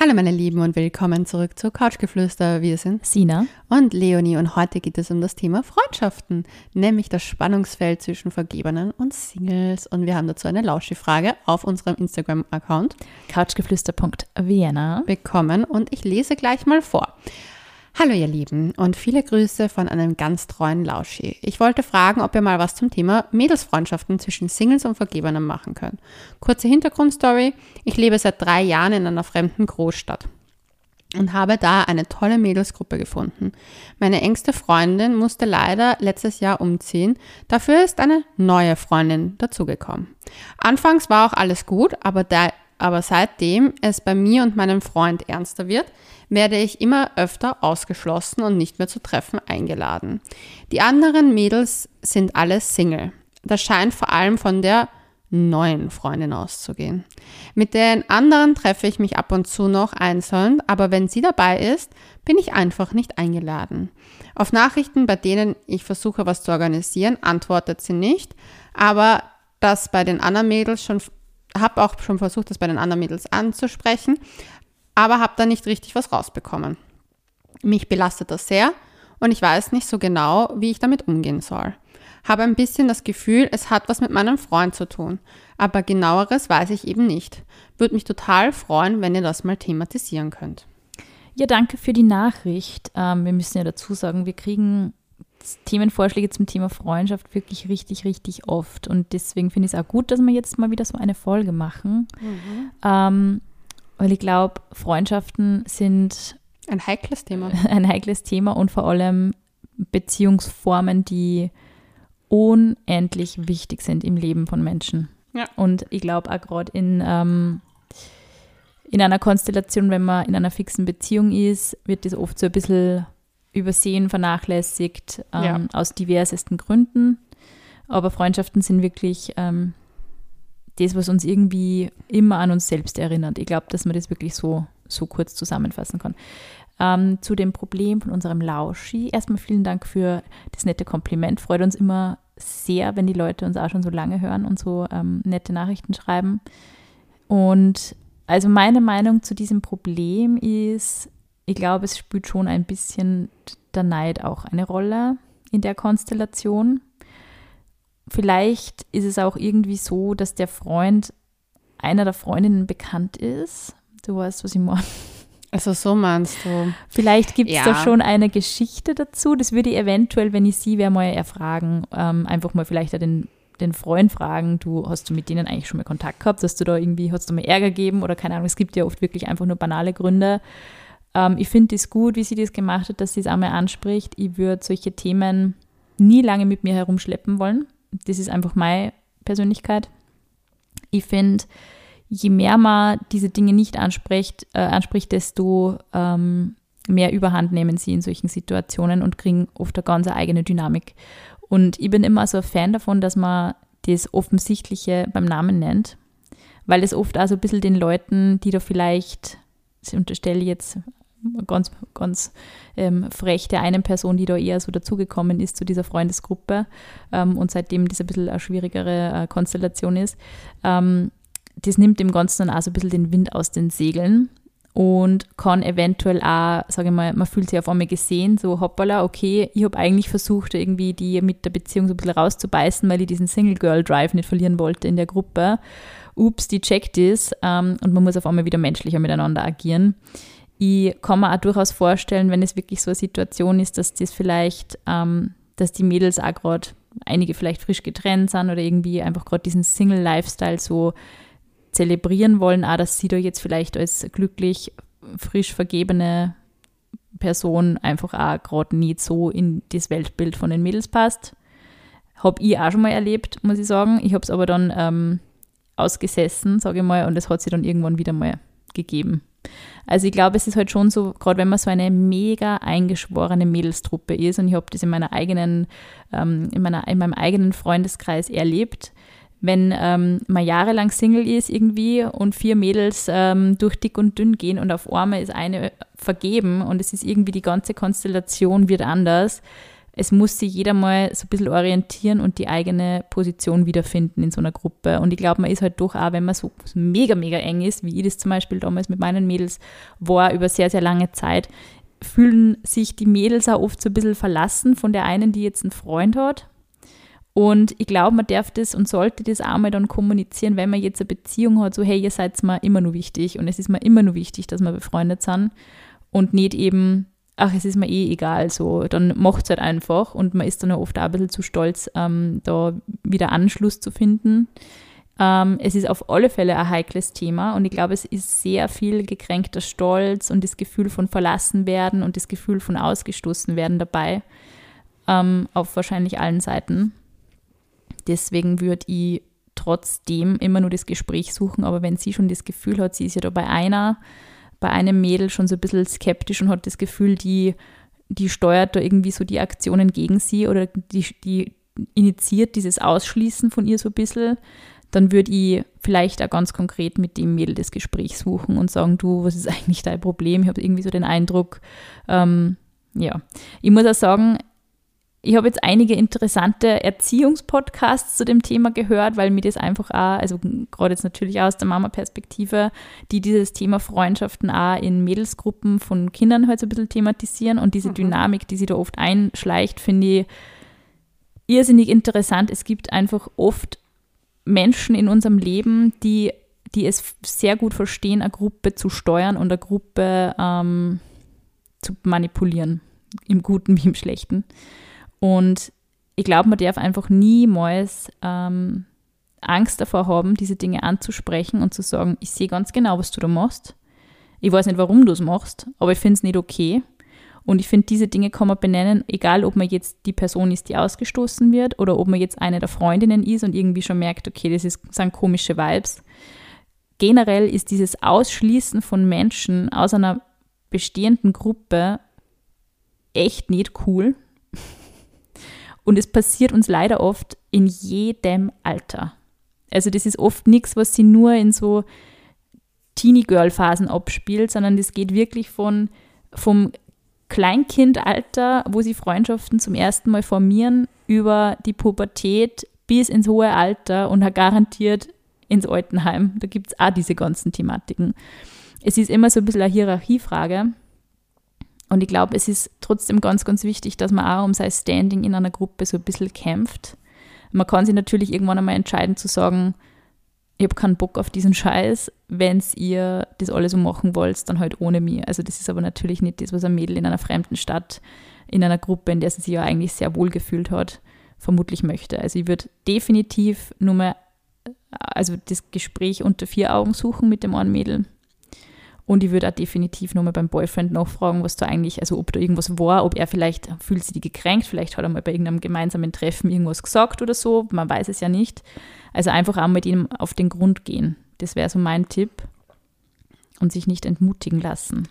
Hallo meine Lieben und willkommen zurück zu Couchgeflüster. Wir sind Sina. und Leonie und heute geht es um das Thema Freundschaften, nämlich das Spannungsfeld zwischen Vergebenen und Singles. Und wir haben dazu eine Lauschi-Frage auf unserem Instagram-Account. Couchgeflüster.vienna bekommen. Und ich lese gleich mal vor. Hallo ihr Lieben und viele Grüße von einem ganz treuen Lauschi. Ich wollte fragen, ob ihr mal was zum Thema Mädelsfreundschaften zwischen Singles und Vergebenen machen könnt. Kurze Hintergrundstory. Ich lebe seit drei Jahren in einer fremden Großstadt und habe da eine tolle Mädelsgruppe gefunden. Meine engste Freundin musste leider letztes Jahr umziehen. Dafür ist eine neue Freundin dazugekommen. Anfangs war auch alles gut, aber, da, aber seitdem es bei mir und meinem Freund ernster wird, werde ich immer öfter ausgeschlossen und nicht mehr zu Treffen eingeladen. Die anderen Mädels sind alle Single. Das scheint vor allem von der neuen Freundin auszugehen. Mit den anderen treffe ich mich ab und zu noch einzeln, aber wenn sie dabei ist, bin ich einfach nicht eingeladen. Auf Nachrichten, bei denen ich versuche, was zu organisieren, antwortet sie nicht, aber das bei den anderen Mädels schon, habe auch schon versucht, das bei den anderen Mädels anzusprechen, aber habe da nicht richtig was rausbekommen. Mich belastet das sehr und ich weiß nicht so genau, wie ich damit umgehen soll. Habe ein bisschen das Gefühl, es hat was mit meinem Freund zu tun, aber genaueres weiß ich eben nicht. Würde mich total freuen, wenn ihr das mal thematisieren könnt. Ja, danke für die Nachricht. Ähm, wir müssen ja dazu sagen, wir kriegen Themenvorschläge zum Thema Freundschaft wirklich richtig, richtig oft. Und deswegen finde ich es auch gut, dass wir jetzt mal wieder so eine Folge machen. Mhm. Ähm, weil ich glaube, Freundschaften sind ein heikles Thema. Ein heikles Thema und vor allem Beziehungsformen, die unendlich wichtig sind im Leben von Menschen. Ja. Und ich glaube auch gerade in, ähm, in einer Konstellation, wenn man in einer fixen Beziehung ist, wird das oft so ein bisschen übersehen, vernachlässigt, ähm, ja. aus diversesten Gründen. Aber Freundschaften sind wirklich ähm, das, was uns irgendwie immer an uns selbst erinnert. Ich glaube, dass man das wirklich so, so kurz zusammenfassen kann. Ähm, zu dem Problem von unserem Lauschi. Erstmal vielen Dank für das nette Kompliment. Freut uns immer sehr, wenn die Leute uns auch schon so lange hören und so ähm, nette Nachrichten schreiben. Und also meine Meinung zu diesem Problem ist, ich glaube, es spielt schon ein bisschen der Neid auch eine Rolle in der Konstellation vielleicht ist es auch irgendwie so, dass der Freund einer der Freundinnen bekannt ist. Du weißt, was ich meine. Also so meinst du. Vielleicht gibt es ja. da schon eine Geschichte dazu. Das würde ich eventuell, wenn ich sie wäre, mal erfragen. Ähm, einfach mal vielleicht den, den Freund fragen, du hast du mit denen eigentlich schon mal Kontakt gehabt, dass du da irgendwie, hast du mal Ärger gegeben oder keine Ahnung. Es gibt ja oft wirklich einfach nur banale Gründe. Ähm, ich finde es gut, wie sie das gemacht hat, dass sie es einmal anspricht. Ich würde solche Themen nie lange mit mir herumschleppen wollen das ist einfach meine Persönlichkeit. Ich finde, je mehr man diese Dinge nicht anspricht, äh, anspricht desto ähm, mehr Überhand nehmen sie in solchen Situationen und kriegen oft eine ganz eigene Dynamik. Und ich bin immer so ein Fan davon, dass man das Offensichtliche beim Namen nennt, weil es oft also ein bisschen den Leuten, die da vielleicht, ich unterstelle jetzt ganz, ganz ähm, frech der einen Person, die da eher so dazugekommen ist zu dieser Freundesgruppe ähm, und seitdem das ein bisschen eine schwierigere äh, Konstellation ist. Ähm, das nimmt dem Ganzen dann auch so ein bisschen den Wind aus den Segeln und kann eventuell auch, sage ich mal, man fühlt sich auf einmal gesehen, so hoppala, okay, ich habe eigentlich versucht, irgendwie die mit der Beziehung so ein bisschen rauszubeißen, weil ich diesen Single-Girl-Drive nicht verlieren wollte in der Gruppe. Ups, die checkt ist ähm, und man muss auf einmal wieder menschlicher miteinander agieren. Ich kann mir auch durchaus vorstellen, wenn es wirklich so eine Situation ist, dass das vielleicht, ähm, dass die Mädels auch gerade, einige vielleicht frisch getrennt sind oder irgendwie einfach gerade diesen Single-Lifestyle so zelebrieren wollen, auch dass sie da jetzt vielleicht als glücklich, frisch vergebene Person einfach auch gerade nicht so in das Weltbild von den Mädels passt. Habe ich auch schon mal erlebt, muss ich sagen. Ich habe es aber dann ähm, ausgesessen, sage ich mal, und es hat sich dann irgendwann wieder mal gegeben. Also ich glaube, es ist halt schon so, gerade wenn man so eine mega eingeschworene Mädelstruppe ist und ich habe das in meiner eigenen, ähm, in, meiner, in meinem eigenen Freundeskreis erlebt, wenn ähm, man jahrelang Single ist irgendwie und vier Mädels ähm, durch dick und dünn gehen und auf einmal ist eine vergeben und es ist irgendwie die ganze Konstellation wird anders. Es muss sich jeder mal so ein bisschen orientieren und die eigene Position wiederfinden in so einer Gruppe. Und ich glaube, man ist halt doch auch, wenn man so mega, mega eng ist, wie ich das zum Beispiel damals mit meinen Mädels war, über sehr, sehr lange Zeit, fühlen sich die Mädels auch oft so ein bisschen verlassen von der einen, die jetzt einen Freund hat. Und ich glaube, man darf das und sollte das auch mal dann kommunizieren, wenn man jetzt eine Beziehung hat, so hey, ihr seid mir immer nur wichtig und es ist mir immer nur wichtig, dass wir befreundet sind und nicht eben ach, es ist mir eh egal, so, dann macht es halt einfach und man ist dann oft auch ein bisschen zu stolz, ähm, da wieder Anschluss zu finden. Ähm, es ist auf alle Fälle ein heikles Thema und ich glaube, es ist sehr viel gekränkter Stolz und das Gefühl von verlassen werden und das Gefühl von ausgestoßen werden dabei, ähm, auf wahrscheinlich allen Seiten. Deswegen würde ich trotzdem immer nur das Gespräch suchen, aber wenn sie schon das Gefühl hat, sie ist ja da bei einer, bei einem Mädel schon so ein bisschen skeptisch und hat das Gefühl, die, die steuert da irgendwie so die Aktionen gegen sie oder die, die initiiert dieses Ausschließen von ihr so ein bisschen, dann würde ich vielleicht auch ganz konkret mit dem Mädel das Gespräch suchen und sagen, du, was ist eigentlich dein Problem? Ich habe irgendwie so den Eindruck, ähm, ja. Ich muss auch sagen, ich habe jetzt einige interessante Erziehungspodcasts zu dem Thema gehört, weil mir das einfach auch, also gerade jetzt natürlich auch aus der Mama-Perspektive, die dieses Thema Freundschaften auch in Mädelsgruppen von Kindern halt so ein bisschen thematisieren und diese mhm. Dynamik, die sie da oft einschleicht, finde ich irrsinnig interessant. Es gibt einfach oft Menschen in unserem Leben, die, die es sehr gut verstehen, eine Gruppe zu steuern und eine Gruppe ähm, zu manipulieren, im Guten wie im Schlechten. Und ich glaube, man darf einfach niemals ähm, Angst davor haben, diese Dinge anzusprechen und zu sagen, ich sehe ganz genau, was du da machst. Ich weiß nicht, warum du es machst, aber ich finde es nicht okay. Und ich finde, diese Dinge kann man benennen, egal ob man jetzt die Person ist, die ausgestoßen wird oder ob man jetzt eine der Freundinnen ist und irgendwie schon merkt, okay, das ist, sind komische Vibes. Generell ist dieses Ausschließen von Menschen aus einer bestehenden Gruppe echt nicht cool. Und es passiert uns leider oft in jedem Alter. Also das ist oft nichts, was sie nur in so Teenie-Girl-Phasen abspielt, sondern das geht wirklich von, vom Kleinkindalter, wo sie Freundschaften zum ersten Mal formieren, über die Pubertät bis ins hohe Alter und garantiert ins Altenheim. Da gibt es auch diese ganzen Thematiken. Es ist immer so ein bisschen eine Hierarchiefrage. Und ich glaube, es ist trotzdem ganz, ganz wichtig, dass man auch um sein Standing in einer Gruppe so ein bisschen kämpft. Man kann sich natürlich irgendwann einmal entscheiden zu sagen, ich habe keinen Bock auf diesen Scheiß, wenn ihr das alles so machen wollt, dann halt ohne mir. Also das ist aber natürlich nicht das, was ein Mädel in einer fremden Stadt, in einer Gruppe, in der sie sich ja eigentlich sehr wohl gefühlt hat, vermutlich möchte. Also ich würde definitiv nur mal, also das Gespräch unter vier Augen suchen mit dem einen Mädel und ich würde auch definitiv nochmal beim Boyfriend nachfragen, was da eigentlich, also ob da irgendwas war, ob er vielleicht, fühlt sich die gekränkt, vielleicht hat er mal bei irgendeinem gemeinsamen Treffen irgendwas gesagt oder so, man weiß es ja nicht. Also einfach auch mit ihm auf den Grund gehen. Das wäre so mein Tipp. Und sich nicht entmutigen lassen.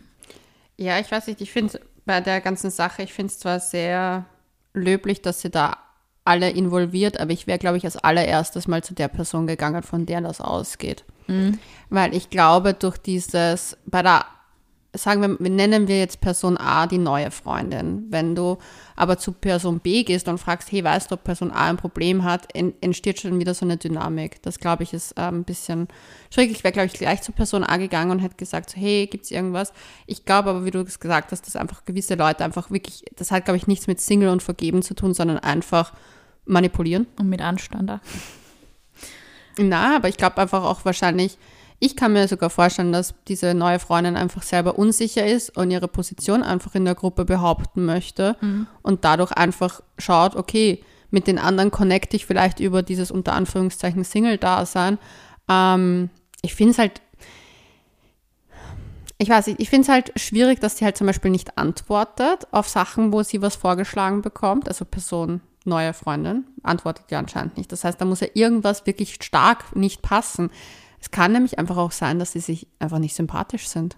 Ja, ich weiß nicht, ich finde bei der ganzen Sache, ich finde es zwar sehr löblich, dass sie da alle involviert, aber ich wäre, glaube ich, als allererstes mal zu der Person gegangen, von der das ausgeht. Mhm. Weil ich glaube, durch dieses, bei der, sagen wir, wir nennen wir jetzt Person A die neue Freundin. Wenn du aber zu Person B gehst und fragst, hey, weißt du, ob Person A ein Problem hat, entsteht schon wieder so eine Dynamik. Das, glaube ich, ist äh, ein bisschen schwierig. Ich wäre, glaube ich, gleich zu Person A gegangen und hätte gesagt, so, hey, gibt es irgendwas? Ich glaube aber, wie du es gesagt hast, dass einfach gewisse Leute einfach wirklich, das hat, glaube ich, nichts mit Single und Vergeben zu tun, sondern einfach manipulieren. Und mit Anstand auch. Na, aber ich glaube einfach auch wahrscheinlich, ich kann mir sogar vorstellen, dass diese neue Freundin einfach selber unsicher ist und ihre Position einfach in der Gruppe behaupten möchte mhm. und dadurch einfach schaut, okay, mit den anderen connecte ich vielleicht über dieses unter Anführungszeichen Single-Dasein. Ähm, ich finde es halt, ich weiß nicht, ich finde es halt schwierig, dass sie halt zum Beispiel nicht antwortet auf Sachen, wo sie was vorgeschlagen bekommt, also Person neue Freundin, antwortet ja anscheinend nicht. Das heißt, da muss ja irgendwas wirklich stark nicht passen. Es kann nämlich einfach auch sein, dass sie sich einfach nicht sympathisch sind.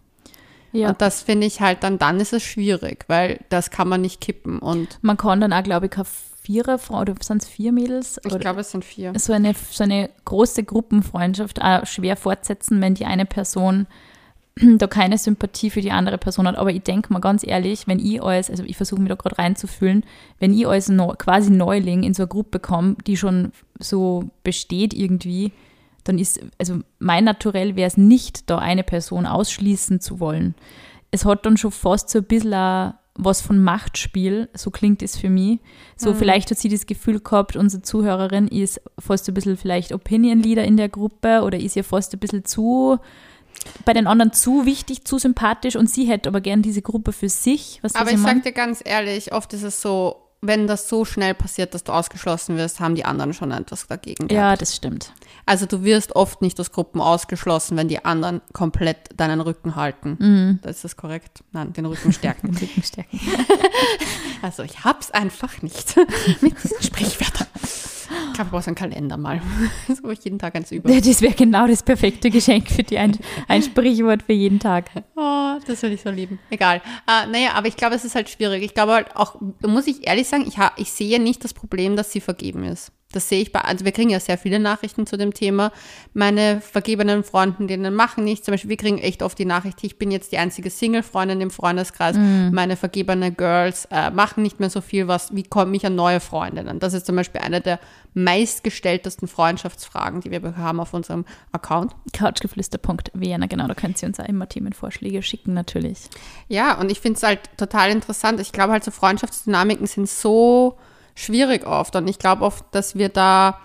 Ja. Und das finde ich halt dann, dann ist es schwierig, weil das kann man nicht kippen. Und man kann dann auch, glaube ich, keine Viererfrau oder sind es vier Mädels? Ich glaube, es sind vier. So eine, so eine große Gruppenfreundschaft auch schwer fortsetzen, wenn die eine Person da keine Sympathie für die andere Person hat. Aber ich denke mal ganz ehrlich, wenn ich als, also ich versuche mich da gerade reinzufühlen, wenn ich als no, quasi Neuling in so eine Gruppe komme, die schon so besteht irgendwie, dann ist, also mein Naturell wäre es nicht, da eine Person ausschließen zu wollen. Es hat dann schon fast so ein bisschen was von Machtspiel, so klingt es für mich. So, mhm. vielleicht hat sie das Gefühl gehabt, unsere Zuhörerin ist fast ein bisschen vielleicht Opinion Leader in der Gruppe oder ist ihr fast ein bisschen zu bei den anderen zu wichtig, zu sympathisch und sie hätte aber gern diese Gruppe für sich. Was aber ich sag dir ganz ehrlich, oft ist es so, wenn das so schnell passiert, dass du ausgeschlossen wirst, haben die anderen schon etwas dagegen. Gehabt. Ja, das stimmt. Also du wirst oft nicht aus Gruppen ausgeschlossen, wenn die anderen komplett deinen Rücken halten. Mhm. Das ist das korrekt? Nein, den Rücken stärken. den Rücken stärken. also ich hab's einfach nicht mit diesen Sprichwörtern. Ich glaube, ich brauche so einen Kalender mal, wo ich jeden Tag eins über. Das wäre genau das perfekte Geschenk für die, ein, ein Sprichwort für jeden Tag. Oh, das würde ich so lieben. Egal. Uh, naja, aber ich glaube, es ist halt schwierig. Ich glaube halt auch, muss ich ehrlich sagen, ich, ich sehe nicht das Problem, dass sie vergeben ist. Das sehe ich bei, also wir kriegen ja sehr viele Nachrichten zu dem Thema. Meine vergebenen Freunden, denen machen nichts. Zum Beispiel, wir kriegen echt oft die Nachricht, ich bin jetzt die einzige Single-Freundin im Freundeskreis. Mm. Meine vergebenen Girls äh, machen nicht mehr so viel, was, wie komme ich an neue Freundinnen? Das ist zum Beispiel eine der meistgestelltesten Freundschaftsfragen, die wir haben auf unserem Account. Couchgeflüster.vienna, genau, da könnt ihr uns auch immer Themenvorschläge schicken, natürlich. Ja, und ich finde es halt total interessant. Ich glaube halt, so Freundschaftsdynamiken sind so schwierig oft. Und ich glaube oft, dass wir da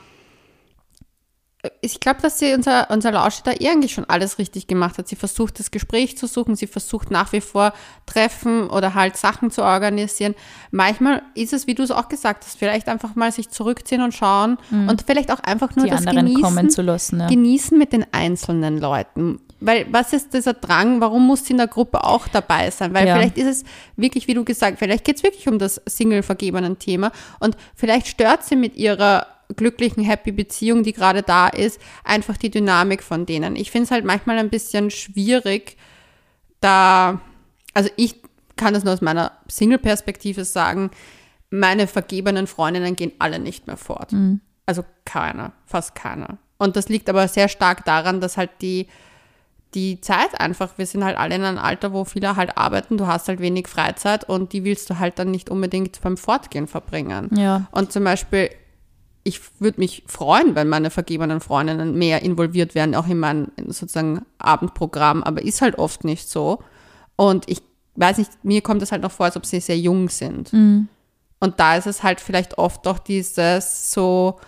ich glaube, dass sie unser, unser Lauscher da irgendwie schon alles richtig gemacht hat. Sie versucht, das Gespräch zu suchen, sie versucht nach wie vor Treffen oder halt Sachen zu organisieren. Manchmal ist es, wie du es auch gesagt hast, vielleicht einfach mal sich zurückziehen und schauen mhm. und vielleicht auch einfach nur Die das genießen, zu lassen, ja. genießen mit den einzelnen Leuten. Weil was ist dieser Drang, warum muss sie in der Gruppe auch dabei sein? Weil ja. vielleicht ist es wirklich, wie du gesagt, vielleicht geht es wirklich um das Single-vergebenen Thema und vielleicht stört sie mit ihrer glücklichen, happy Beziehung, die gerade da ist, einfach die Dynamik von denen. Ich finde es halt manchmal ein bisschen schwierig, da, also ich kann das nur aus meiner Single-Perspektive sagen, meine vergebenen Freundinnen gehen alle nicht mehr fort. Mhm. Also keiner, fast keiner. Und das liegt aber sehr stark daran, dass halt die die Zeit einfach, wir sind halt alle in einem Alter, wo viele halt arbeiten, du hast halt wenig Freizeit und die willst du halt dann nicht unbedingt beim Fortgehen verbringen. Ja. Und zum Beispiel, ich würde mich freuen, wenn meine vergebenen Freundinnen mehr involviert werden, auch in mein sozusagen Abendprogramm, aber ist halt oft nicht so. Und ich weiß nicht, mir kommt es halt noch vor, als ob sie sehr jung sind. Mhm. Und da ist es halt vielleicht oft doch dieses so,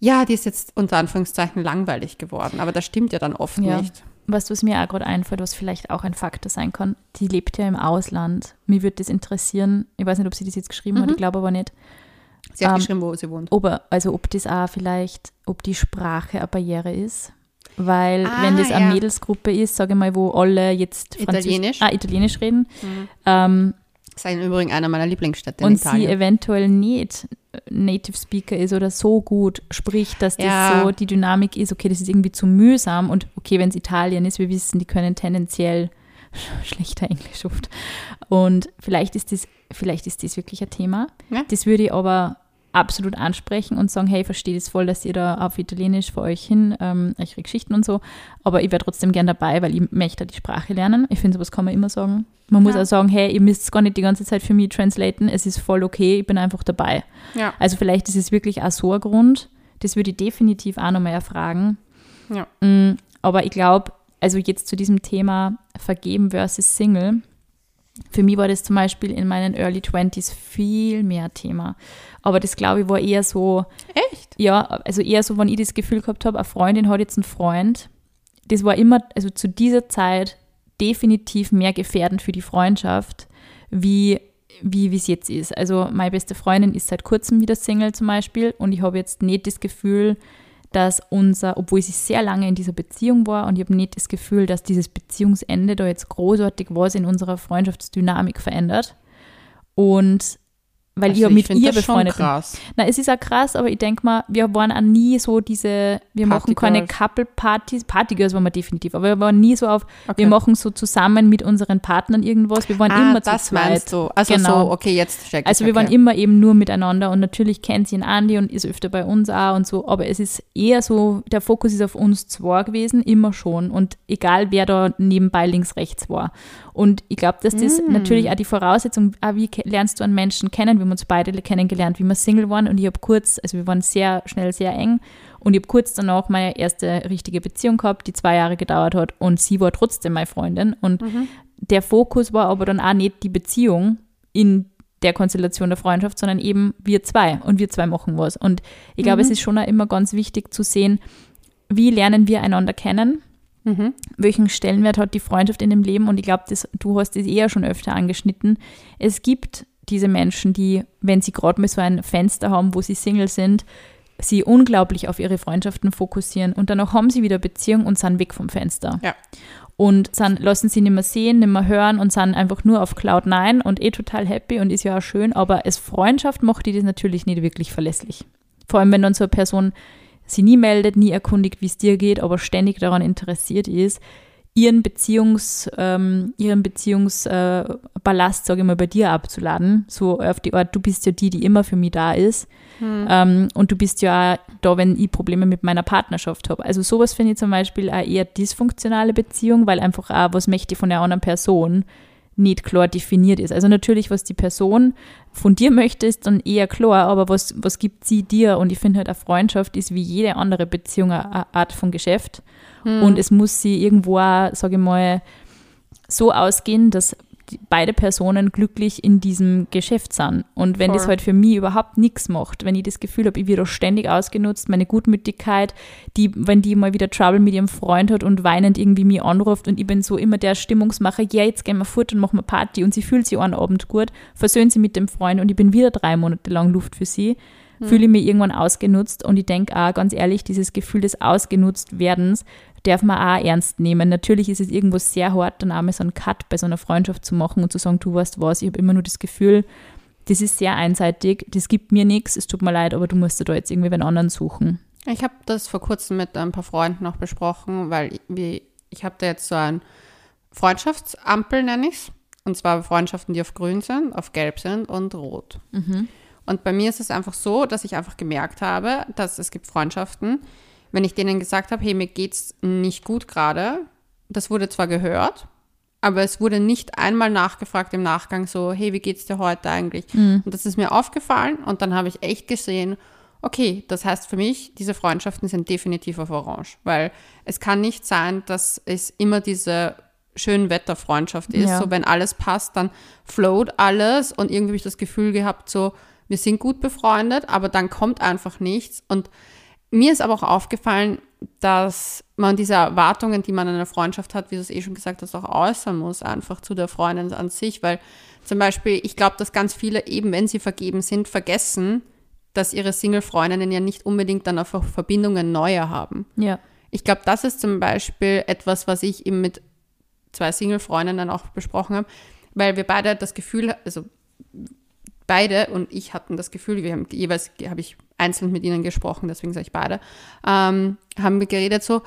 ja, die ist jetzt unter Anführungszeichen langweilig geworden, aber das stimmt ja dann oft ja. nicht. Was, was mir auch gerade einfällt, was vielleicht auch ein Faktor sein kann, die lebt ja im Ausland. Mir würde das interessieren, ich weiß nicht, ob sie das jetzt geschrieben mhm. hat, ich glaube aber nicht. Sie hat ähm, geschrieben, wo sie wohnt. Ob, also ob das auch vielleicht, ob die Sprache eine Barriere ist. Weil ah, wenn das ja. eine Mädelsgruppe ist, sage ich mal, wo alle jetzt Italienisch, ah, Italienisch reden, mhm. ähm, das ist im Übrigen einer meiner Lieblingsstädte in und Italien. sie eventuell nicht Native Speaker ist oder so gut spricht, dass das ja. so die Dynamik ist, okay, das ist irgendwie zu mühsam und okay, wenn es Italien ist, wir wissen, die können tendenziell schlechter Englisch oft. Und vielleicht ist das, vielleicht ist das wirklich ein Thema. Ja. Das würde ich aber absolut ansprechen und sagen, hey, verstehe das voll, dass ihr da auf Italienisch vor euch hin ähm, eure Geschichten und so, aber ich wäre trotzdem gern dabei, weil ich möchte die Sprache lernen. Ich finde, sowas kann man immer sagen. Man muss ja. auch sagen, hey, ihr müsst es gar nicht die ganze Zeit für mich translaten, es ist voll okay, ich bin einfach dabei. Ja. Also vielleicht ist es wirklich auch so ein Grund, das würde ich definitiv auch nochmal erfragen. Ja. Mm, aber ich glaube, also jetzt zu diesem Thema Vergeben versus Single, für mich war das zum Beispiel in meinen Early 20s viel mehr Thema. Aber das, glaube ich, war eher so. Echt? Ja, also eher so, wenn ich das Gefühl gehabt habe, eine Freundin hat jetzt einen Freund. Das war immer, also zu dieser Zeit definitiv mehr gefährdend für die Freundschaft, wie wie es jetzt ist. Also meine beste Freundin ist seit kurzem wieder Single zum Beispiel und ich habe jetzt nicht das Gefühl, dass unser, obwohl sie sehr lange in dieser Beziehung war und ich habe nicht das Gefühl, dass dieses Beziehungsende da jetzt großartig was in unserer Freundschaftsdynamik verändert. Und weil Also ich mit ihr befreundet krass. Na, es ist auch krass, aber ich denke mal, wir waren auch nie so diese, wir machen keine. Couple-Partys, Partygirls waren wir definitiv, aber wir waren nie so auf, Okay. wir machen so zusammen mit unseren Partnern irgendwas, wir waren ah, immer zu das zweit. meinst du. Also Genau. so, okay, jetzt check Also wir waren okay. immer eben nur miteinander und natürlich kennt sie ihn Andi und ist öfter bei uns auch und so, aber es ist eher so, der Fokus ist auf uns zwei gewesen, immer schon und egal wer da nebenbei links, rechts war. Und ich glaube, dass das Mm. natürlich auch die Voraussetzung, auch wie lernst du einen Menschen kennen, wir haben uns beide kennengelernt, wie wir Single waren und ich habe kurz, also wir waren sehr schnell sehr eng und ich habe kurz danach meine erste richtige Beziehung gehabt, die zwei Jahre gedauert hat und sie war trotzdem meine Freundin und Mhm. der Fokus war aber dann auch nicht die Beziehung in der Konstellation der Freundschaft, sondern eben wir zwei und wir zwei machen was. Und ich glaube, Mhm. es ist schon auch immer ganz wichtig zu sehen, wie lernen wir einander kennen, Mhm. welchen Stellenwert hat die Freundschaft in dem Leben und ich glaube, du hast es eher schon öfter angeschnitten. Es gibt diese Menschen, die, wenn sie gerade mal so ein Fenster haben, wo sie Single sind, sie unglaublich auf ihre Freundschaften fokussieren und danach haben sie wieder Beziehung und sind weg vom Fenster. Ja. Und sind, lassen sie nicht mehr sehen, nicht mehr hören und sind einfach nur auf Cloud 9 und eh total happy und ist ja auch schön, aber als Freundschaft macht die das natürlich nicht wirklich verlässlich. Vor allem, wenn dann so eine Person sie nie meldet, nie erkundigt, wie es dir geht, aber ständig daran interessiert ist, ihren Beziehungs, ähm, ihren Beziehungsballast, äh, sage ich mal, bei dir abzuladen. So auf die Art, du bist ja die, die immer für mich da ist. Ähm, und du bist ja auch da, wenn ich Probleme mit meiner Partnerschaft habe. Also sowas finde ich zum Beispiel auch eher dysfunktionale Beziehung, weil einfach auch, was möchte ich von der anderen Person nicht klar definiert ist. Also natürlich, was die Person von dir möchte, ist dann eher klar, aber was, was gibt sie dir? Und ich finde halt, eine Freundschaft ist wie jede andere Beziehung eine Art von Geschäft. Und es muss sie irgendwo sage ich mal, so ausgehen, dass beide Personen glücklich in diesem Geschäft sind. Und wenn das Voll. halt für mich überhaupt nichts macht, wenn ich das Gefühl habe, ich werde ständig ausgenutzt, meine Gutmütigkeit, die, wenn die mal wieder Trouble mit ihrem Freund hat und weinend irgendwie mich anruft und ich bin so immer der Stimmungsmacher, ja, jetzt gehen wir fort und machen wir Party und sie fühlt sich einen Abend gut, versöhnt sie mit dem Freund und ich bin wieder drei Monate lang Luft für sie, fühle ich mich irgendwann ausgenutzt und ich denke auch ganz ehrlich, dieses Gefühl des Ausgenutzt-Werdens darf man auch ernst nehmen. Natürlich ist es irgendwo sehr hart, dann einmal so einen Cut bei so einer Freundschaft zu machen und zu sagen, du weißt was, ich habe immer nur das Gefühl, das ist sehr einseitig, das gibt mir nichts, es tut mir leid, aber du musst dir da jetzt irgendwie einen anderen suchen. Ich habe das vor kurzem mit ein paar Freunden noch besprochen, weil wir, ich habe da jetzt so ein Freundschaftsampel, nenne ich es. Und zwar Freundschaften, die auf grün sind, auf gelb sind und rot. Und bei mir ist es einfach so, dass ich einfach gemerkt habe, dass es gibt Freundschaften, wenn ich denen gesagt habe, hey, mir geht's nicht gut gerade, das wurde zwar gehört, aber es wurde nicht einmal nachgefragt im Nachgang so, hey, wie geht's dir heute eigentlich? Und das ist mir aufgefallen und dann habe ich echt gesehen, okay, das heißt für mich, diese Freundschaften sind definitiv auf Orange, weil es kann nicht sein, dass es immer diese schönen Wetterfreundschaft ist, Ja. so wenn alles passt, dann float alles und irgendwie habe ich das Gefühl gehabt, so, wir sind gut befreundet, aber dann kommt einfach nichts und mir ist aber auch aufgefallen, dass man diese Erwartungen, die man in einer Freundschaft hat, wie du es eh schon gesagt hast, auch äußern muss, einfach zu der Freundin an sich, weil zum Beispiel, ich glaube, dass ganz viele eben, wenn sie vergeben sind, vergessen, dass ihre Single-Freundinnen ja nicht unbedingt dann einfach Verbindungen neue haben. Ja. Ich glaube, das ist zum Beispiel etwas, was ich eben mit zwei Single-Freundinnen auch besprochen habe, weil wir beide das Gefühl, also beide und ich hatten das Gefühl, wir haben jeweils, habe ich einzeln mit ihnen gesprochen, deswegen sage ich beide, ähm, haben wir geredet so,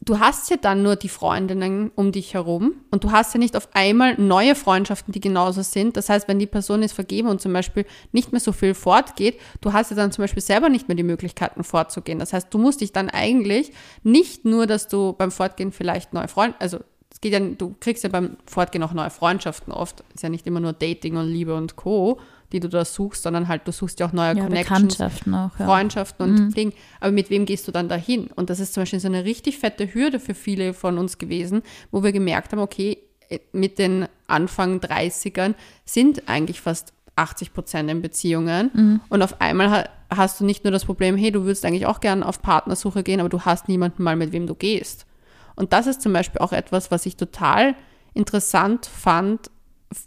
du hast ja dann nur die Freundinnen um dich herum und du hast ja nicht auf einmal neue Freundschaften, die genauso sind. Das heißt, wenn die Person ist vergeben und zum Beispiel nicht mehr so viel fortgeht, du hast ja dann zum Beispiel selber nicht mehr die Möglichkeiten fortzugehen. Das heißt, du musst dich dann eigentlich nicht nur, dass du beim Fortgehen vielleicht neue Freunde, also geht ja, du kriegst ja beim Fortgehen auch neue Freundschaften oft. Ist ja nicht immer nur Dating und Liebe und Co., die du da suchst, sondern halt du suchst ja auch neue Ja, Connections. Auch. Ja. Freundschaften und Ding. Aber mit wem gehst du dann dahin? Und das ist zum Beispiel so eine richtig fette Hürde für viele von uns gewesen, wo wir gemerkt haben, okay, mit den Anfang 30ern sind eigentlich fast 80 Prozent in Beziehungen. Und auf einmal ha hast du nicht nur das Problem, hey, du würdest eigentlich auch gern auf Partnersuche gehen, aber du hast niemanden mal, mit wem du gehst. Und das ist zum Beispiel auch etwas, was ich total interessant fand,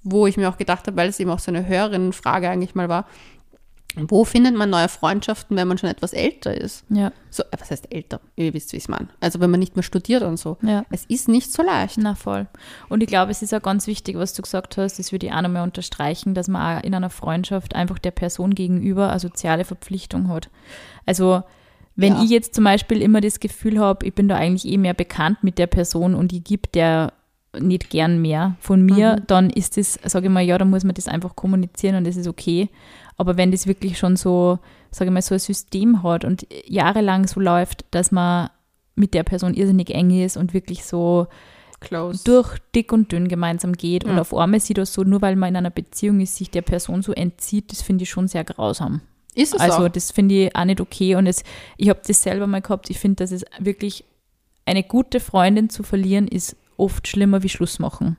wo ich mir auch gedacht habe, weil es eben auch so eine Hörerinnenfrage eigentlich mal war, wo findet man neue Freundschaften, wenn man schon etwas älter ist? Ja. So, äh, was heißt älter? Ihr wisst, wie ich es meine. Also wenn man nicht mehr studiert und so. Ja. Es ist nicht so leicht. Na voll. Und ich glaube, es ist auch ganz wichtig, was du gesagt hast, das würde ich auch nochmal unterstreichen, dass man auch in einer Freundschaft einfach der Person gegenüber eine soziale Verpflichtung hat. Also wenn Ja. ich jetzt zum Beispiel immer das Gefühl habe, ich bin da eigentlich eh mehr bekannt mit der Person und ich gebe der nicht gern mehr von mir, Mhm. dann ist das, sage ich mal, ja, dann muss man das einfach kommunizieren und das ist okay. Aber wenn das wirklich schon so, sage ich mal, so ein System hat und jahrelang so läuft, dass man mit der Person irrsinnig eng ist und wirklich so Close. durch dick und dünn gemeinsam geht und Ja. auf einmal sieht das so, nur weil man in einer Beziehung ist, sich der Person so entzieht, das finde ich schon sehr grausam. Ist es Also auch. das finde ich auch nicht okay und es, ich habe das selber mal gehabt, ich finde, dass es wirklich eine gute Freundin zu verlieren ist oft schlimmer wie Schluss machen.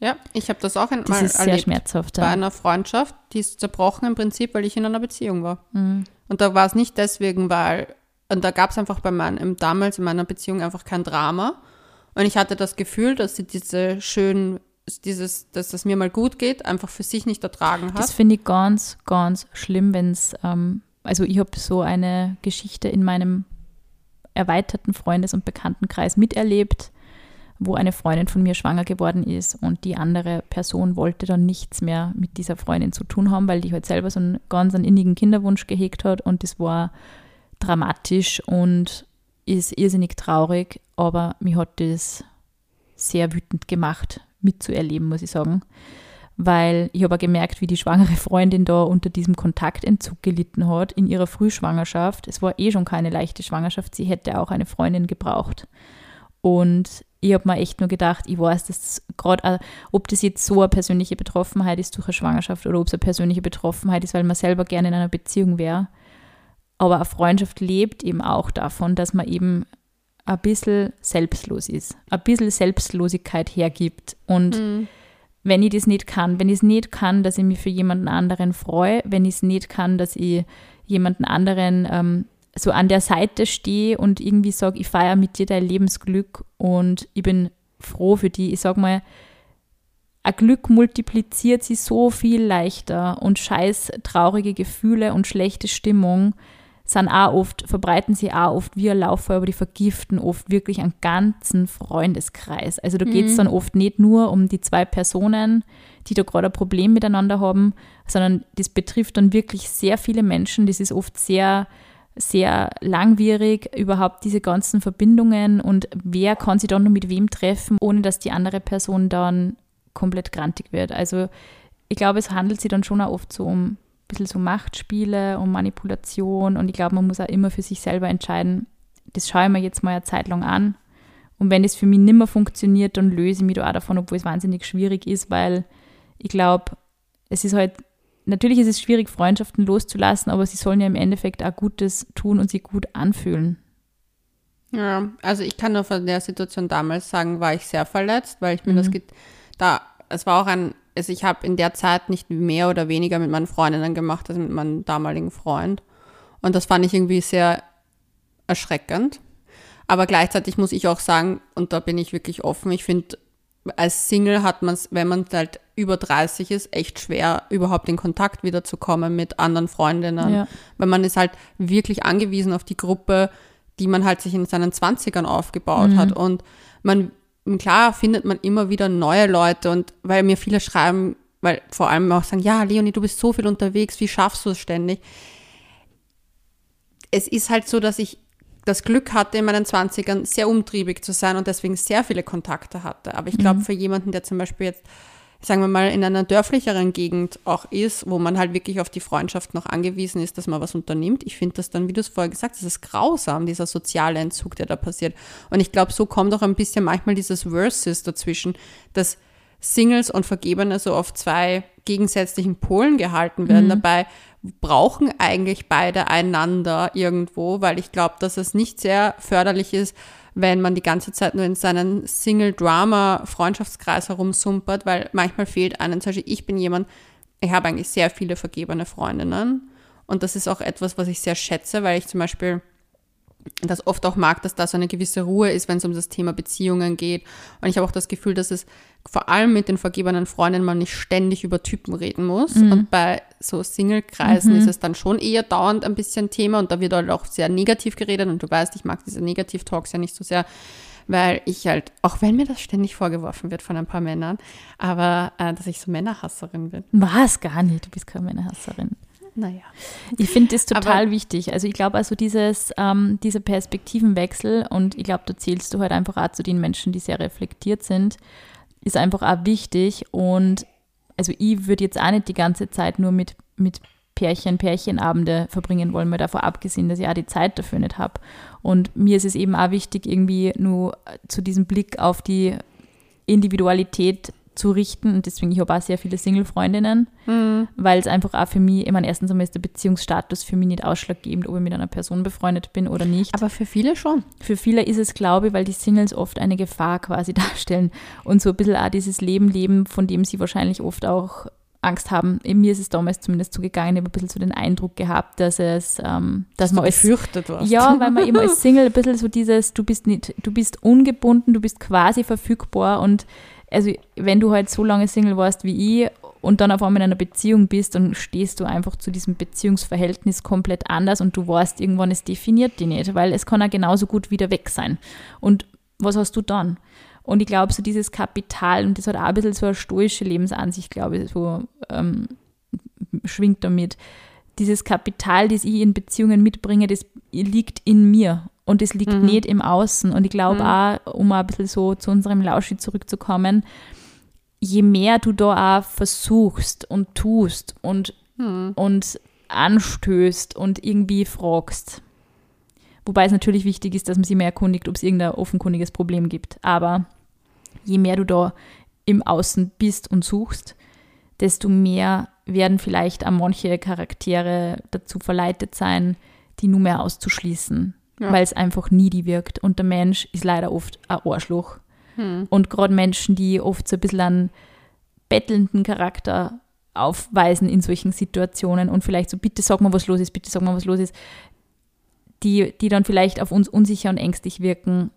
Ja, ich habe das auch Das einmal ist sehr erlebt. schmerzhaft. Bei Ja. einer Freundschaft, die ist zerbrochen im Prinzip, weil ich in einer Beziehung war. Mhm. Und da war es nicht deswegen, weil, und da gab es einfach bei meinem, damals in meiner Beziehung einfach kein Drama. Und ich hatte das Gefühl, dass sie diese schön, dieses, dass das mir mal gut geht, einfach für sich nicht ertragen hat. Das finde ich ganz, ganz schlimm, wenn es, ähm, also ich habe so eine Geschichte in meinem erweiterten Freundes- und Bekanntenkreis miterlebt, wo eine Freundin von mir schwanger geworden ist und die andere Person wollte dann nichts mehr mit dieser Freundin zu tun haben, weil die halt selber so einen ganz einen innigen Kinderwunsch gehegt hat und das war dramatisch und ist irrsinnig traurig, aber mir hat das sehr wütend gemacht, mitzuerleben, muss ich sagen weil ich habe gemerkt, wie die schwangere Freundin da unter diesem Kontaktentzug gelitten hat in ihrer Frühschwangerschaft. Es war eh schon keine leichte Schwangerschaft, sie hätte auch eine Freundin gebraucht. Und ich habe mir echt nur gedacht, ich weiß, dass gerade, ob das jetzt so eine persönliche Betroffenheit ist durch eine Schwangerschaft oder ob es eine persönliche Betroffenheit ist, weil man selber gerne in einer Beziehung wäre. Aber eine Freundschaft lebt eben auch davon, dass man eben ein bisschen selbstlos ist, ein bisschen Selbstlosigkeit hergibt und Mhm. wenn ich das nicht kann, wenn ich es nicht kann, dass ich mich für jemanden anderen freue, wenn ich es nicht kann, dass ich jemanden anderen ähm, so an der Seite stehe und irgendwie sage, ich feiere mit dir dein Lebensglück und ich bin froh für die. Ich sage mal, ein Glück multipliziert sie so viel leichter und scheiß traurige Gefühle und schlechte Stimmung sind auch oft, verbreiten sie auch oft wie ein Lauffeuer, aber die vergiften oft wirklich einen ganzen Freundeskreis. Also da geht es dann oft nicht nur um die zwei Personen, die da gerade ein Problem miteinander haben, sondern das betrifft dann wirklich sehr viele Menschen. Das ist oft sehr, sehr langwierig, überhaupt diese ganzen Verbindungen und wer kann sich dann noch mit wem treffen, ohne dass die andere Person dann komplett grantig wird. Also ich glaube, es handelt sich dann schon auch oft so um bisschen so Machtspiele, um Manipulation. Und ich glaube, man muss auch immer für sich selber entscheiden, das schaue ich mir jetzt mal eine Zeit lang an. Und wenn es für mich nimmer funktioniert, dann löse ich mich da auch davon, obwohl es wahnsinnig schwierig ist, weil ich glaube, es ist halt, natürlich ist es schwierig, Freundschaften loszulassen, aber sie sollen ja im Endeffekt auch Gutes tun und sich gut anfühlen. Ja, also ich kann nur von der Situation damals sagen, war ich sehr verletzt, weil ich mir das, get- da, es war auch ein, also ich habe in der Zeit nicht mehr oder weniger mit meinen Freundinnen gemacht als mit meinem damaligen Freund. Und das fand ich irgendwie sehr erschreckend. Aber gleichzeitig muss ich auch sagen, und da bin ich wirklich offen, ich finde, als Single hat man es, wenn man halt über 30 ist, echt schwer, überhaupt in Kontakt wieder zu kommen mit anderen Freundinnen. Ja. Weil man ist halt wirklich angewiesen auf die Gruppe, die man halt sich in seinen 20ern aufgebaut hat. Und man, klar findet man immer wieder neue Leute und weil mir viele schreiben, weil vor allem auch sagen, ja, Leonie, du bist so viel unterwegs, wie schaffst du es ständig? Es ist halt so, dass ich das Glück hatte, in meinen 20ern sehr umtriebig zu sein und deswegen sehr viele Kontakte hatte. Aber ich glaube, für jemanden, der zum Beispiel jetzt, sagen wir mal, in einer dörflicheren Gegend auch ist, wo man halt wirklich auf die Freundschaft noch angewiesen ist, dass man was unternimmt, ich finde das dann, wie du es vorher gesagt hast, das ist grausam, dieser soziale Entzug, der da passiert. Und ich glaube, so kommt auch ein bisschen manchmal dieses Versus dazwischen, dass Singles und Vergebene so auf zwei gegensätzlichen Polen gehalten werden. Dabei brauchen eigentlich beide einander irgendwo, weil ich glaube, dass es nicht sehr förderlich ist, wenn man die ganze Zeit nur in seinen Single-Drama-Freundschaftskreis herumsumpert, weil manchmal fehlt einem, zum Beispiel ich bin jemand, ich habe eigentlich sehr viele vergebene Freundinnen. Und das ist auch etwas, was ich sehr schätze, weil ich zum Beispiel das oft auch mag, dass da so eine gewisse Ruhe ist, wenn es um das Thema Beziehungen geht. Und ich habe auch das Gefühl, dass es vor allem mit den vergebenen Freundinnen man nicht ständig über Typen reden muss. Mhm. Und bei so Single-Kreisen mhm. ist es dann schon eher dauernd ein bisschen Thema und da wird halt auch sehr negativ geredet. Und du weißt, ich mag diese Negativ-Talks ja nicht so sehr, weil ich halt, auch wenn mir das ständig vorgeworfen wird von ein paar Männern, aber äh, dass ich so Männerhasserin bin. Was? Gar nicht, du bist keine Männerhasserin. Naja. Ich finde das total Aber wichtig. Also ich glaube also dieses, ähm, dieser Perspektivenwechsel und ich glaube, da zählst du halt einfach auch zu den Menschen, die sehr reflektiert sind, ist einfach auch wichtig. Und also ich würde jetzt auch nicht die ganze Zeit nur mit, mit Pärchen, Pärchenabende verbringen wollen, mal davor abgesehen, dass ich auch die Zeit dafür nicht habe. Und mir ist es eben auch wichtig, irgendwie nur zu diesem Blick auf die Individualität zu richten. Und deswegen, ich habe auch sehr viele Single-Freundinnen, mhm. weil es einfach auch für mich, ich meine, erstens einmal ist der Beziehungsstatus für mich nicht ausschlaggebend, ob ich mit einer Person befreundet bin oder nicht. Aber für viele schon. Für viele ist es, glaube ich, weil die Singles oft eine Gefahr quasi darstellen und so ein bisschen auch dieses Leben leben, von dem sie wahrscheinlich oft auch Angst haben. In mir ist es damals zumindest zugegangen, ich habe ein bisschen so den Eindruck gehabt, dass es, ähm, dass man als gefürchtet warst. Ja, weil man eben als Single ein bisschen so dieses, du bist nicht, du bist ungebunden, du bist quasi verfügbar und also wenn du halt so lange Single warst wie ich und dann auf einmal in einer Beziehung bist, dann stehst du einfach zu diesem Beziehungsverhältnis komplett anders und du weißt irgendwann, es definiert dich nicht, weil es kann auch genauso gut wieder weg sein. Und was hast du dann? Und ich glaube, so dieses Kapital, und das hat auch ein bisschen so eine stoische Lebensansicht, glaube ich, so ähm, schwingt damit. Dieses Kapital, das ich in Beziehungen mitbringe, das liegt in mir. Und es liegt mhm. nicht im Außen. Und ich glaube mhm. auch, um ein bisschen so zu unserem Lauschi zurückzukommen, je mehr du da auch versuchst und tust und, mhm. und anstößt und irgendwie fragst. Wobei es natürlich wichtig ist, dass man sich mehr erkundigt, ob es irgendein offenkundiges Problem gibt. Aber je mehr du da im Außen bist und suchst, desto mehr werden vielleicht auch manche Charaktere dazu verleitet sein, die nur mehr auszuschließen ja. weil es einfach needy wirkt. Und der Mensch ist leider oft ein Arschloch. Hm. Und gerade Menschen, die oft so ein bisschen einen bettelnden Charakter aufweisen in solchen Situationen und vielleicht so, bitte sag mal, was los ist, bitte sag mal, was los ist, die, die dann vielleicht auf uns unsicher und ängstlich wirken,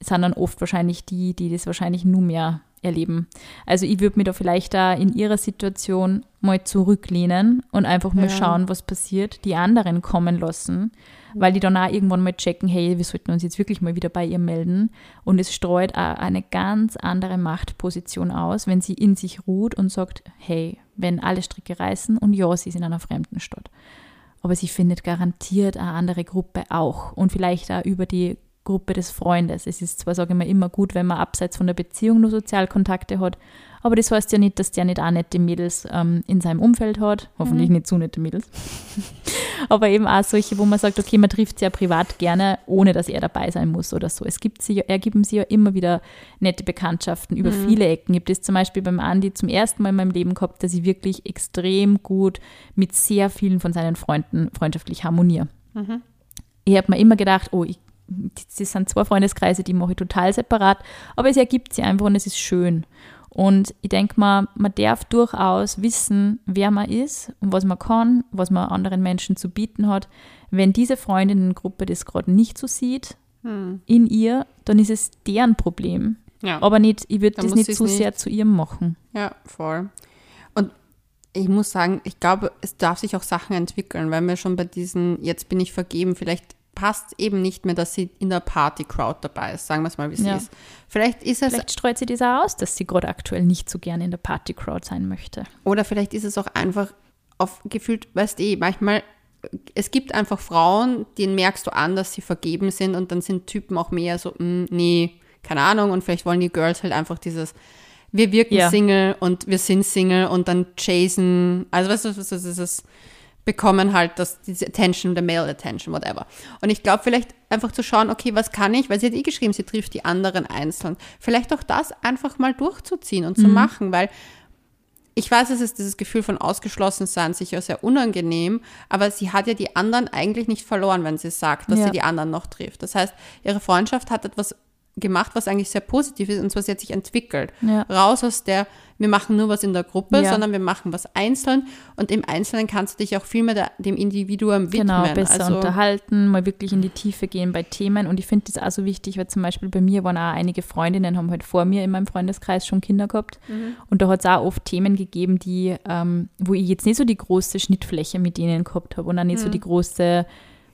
sind dann oft wahrscheinlich die, die das wahrscheinlich nur mehr erleben. Also ich würde mir da vielleicht da in ihrer Situation mal zurücklehnen und einfach mal ja. schauen, was passiert, die anderen kommen lassen weil die dann auch irgendwann mal checken, hey, wir sollten uns jetzt wirklich mal wieder bei ihr melden. Und es streut auch eine ganz andere Machtposition aus, wenn sie in sich ruht und sagt, hey, wenn alle Stricke reißen und ja, sie ist in einer fremden Stadt. Aber sie findet garantiert eine andere Gruppe auch und vielleicht auch über die Gruppe des Freundes. Es ist zwar, sage ich mal, immer gut, wenn man abseits von der Beziehung nur Sozialkontakte hat, aber das heißt ja nicht, dass der nicht auch nette Mädels ähm, in seinem Umfeld hat. Hoffentlich mhm. nicht zu nette Mädels. aber eben auch solche, wo man sagt, okay, man trifft sie ja privat gerne, ohne dass er dabei sein muss oder so. Es gibt sie, ergeben sie ja immer wieder nette Bekanntschaften über mhm. viele Ecken. Gibt es zum Beispiel beim Andi zum ersten Mal in meinem Leben gehabt, dass ich wirklich extrem gut mit sehr vielen von seinen Freunden freundschaftlich harmoniere. Mhm. Ich habe mir immer gedacht, oh, ich das sind zwei Freundeskreise, die mache ich total separat, aber es ergibt sich einfach und es ist schön. Und ich denke mal, man darf durchaus wissen, wer man ist und was man kann, was man anderen Menschen zu bieten hat. Wenn diese Freundinnengruppe das gerade nicht so sieht hm. in ihr, dann ist es deren Problem. Ja. Aber nicht, ich würde das nicht zu so sehr zu ihrem machen. Ja, voll. Und ich muss sagen, ich glaube, es darf sich auch Sachen entwickeln, weil wir schon bei diesen, jetzt bin ich vergeben, vielleicht passt eben nicht mehr, dass sie in der Party-Crowd dabei ist, sagen wir es mal, wie es ja. ist. Vielleicht ist es. Vielleicht streut sie das auch aus, dass sie gerade aktuell nicht so gerne in der Party-Crowd sein möchte. Oder vielleicht ist es auch einfach auf gefühlt, weißt du, eh, manchmal, es gibt einfach Frauen, denen merkst du an, dass sie vergeben sind und dann sind Typen auch mehr so, mh, hm, nee, keine Ahnung, und vielleicht wollen die Girls halt einfach dieses, wir wirken ja. Single und wir sind Single und dann chasen, also weißt du, was ist das? Bekommen halt das, diese Attention, der Male Attention, whatever. Und ich glaube, vielleicht einfach zu schauen, okay, was kann ich, weil sie hat eh geschrieben, sie trifft die anderen einzeln. Vielleicht auch das einfach mal durchzuziehen und zu mhm. machen, weil ich weiß, es ist dieses Gefühl von Ausgeschlossensein sicher sehr unangenehm, aber sie hat ja die anderen eigentlich nicht verloren, wenn sie sagt, dass ja. sie die anderen noch trifft. Das heißt, ihre Freundschaft hat etwas gemacht, was eigentlich sehr positiv ist, und zwar sie hat sich entwickelt. Ja. Raus aus der, wir machen nur was in der Gruppe, Ja. sondern wir machen was einzeln und im Einzelnen kannst du dich auch viel mehr der, dem Individuum widmen. Genau, besser also, unterhalten, mal wirklich in die Tiefe gehen bei Themen. Und ich finde das auch so wichtig, weil zum Beispiel bei mir waren auch einige Freundinnen, haben halt vor mir in meinem Freundeskreis schon Kinder gehabt. Mhm. Und da hat es auch oft Themen gegeben, die, ähm, wo ich jetzt nicht so die große Schnittfläche mit denen gehabt habe und auch nicht Mhm. so die große,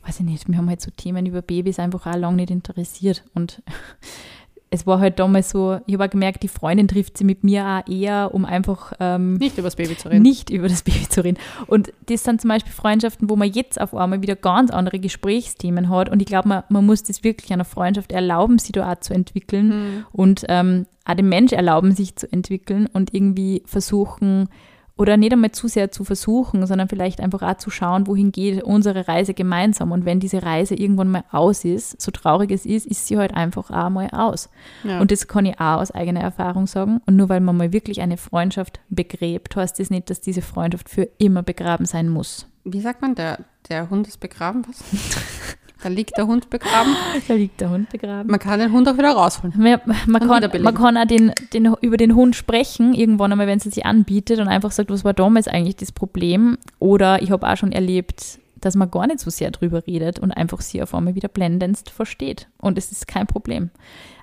weiß ich nicht, wir haben halt so Themen über Babys einfach auch lange nicht interessiert. Und es war halt damals so, ich habe auch gemerkt, die Freundin trifft sie mit mir auch eher, um einfach ähm, nicht über das Baby zu reden. nicht über das Baby zu reden. Und das sind zum Beispiel Freundschaften, wo man jetzt auf einmal wieder ganz andere Gesprächsthemen hat. Und ich glaube, man, man muss das wirklich einer Freundschaft erlauben, sie da auch zu entwickeln Mhm. und ähm, auch dem Mensch erlauben, sich zu entwickeln und irgendwie versuchen, oder nicht einmal zu sehr zu versuchen, sondern vielleicht einfach auch zu schauen, wohin geht unsere Reise gemeinsam. Und wenn diese Reise irgendwann mal aus ist, so traurig es ist, ist sie halt einfach auch mal aus. Ja. Und das kann ich auch aus eigener Erfahrung sagen. Und nur weil man mal wirklich eine Freundschaft begräbt, heißt das nicht, dass diese Freundschaft für immer begraben sein muss. Wie sagt man, der, der Hund ist begraben? Was? da liegt der Hund begraben. Da liegt der Hund begraben. Man kann den Hund auch wieder rausholen. Man, man, kann, man kann auch den, den, über den Hund sprechen, irgendwann einmal, wenn es sich anbietet und einfach sagt, was war damals eigentlich das Problem? Oder ich habe auch schon erlebt, dass man gar nicht so sehr drüber redet und einfach sie auf einmal wieder blendendst versteht. Und es ist kein Problem.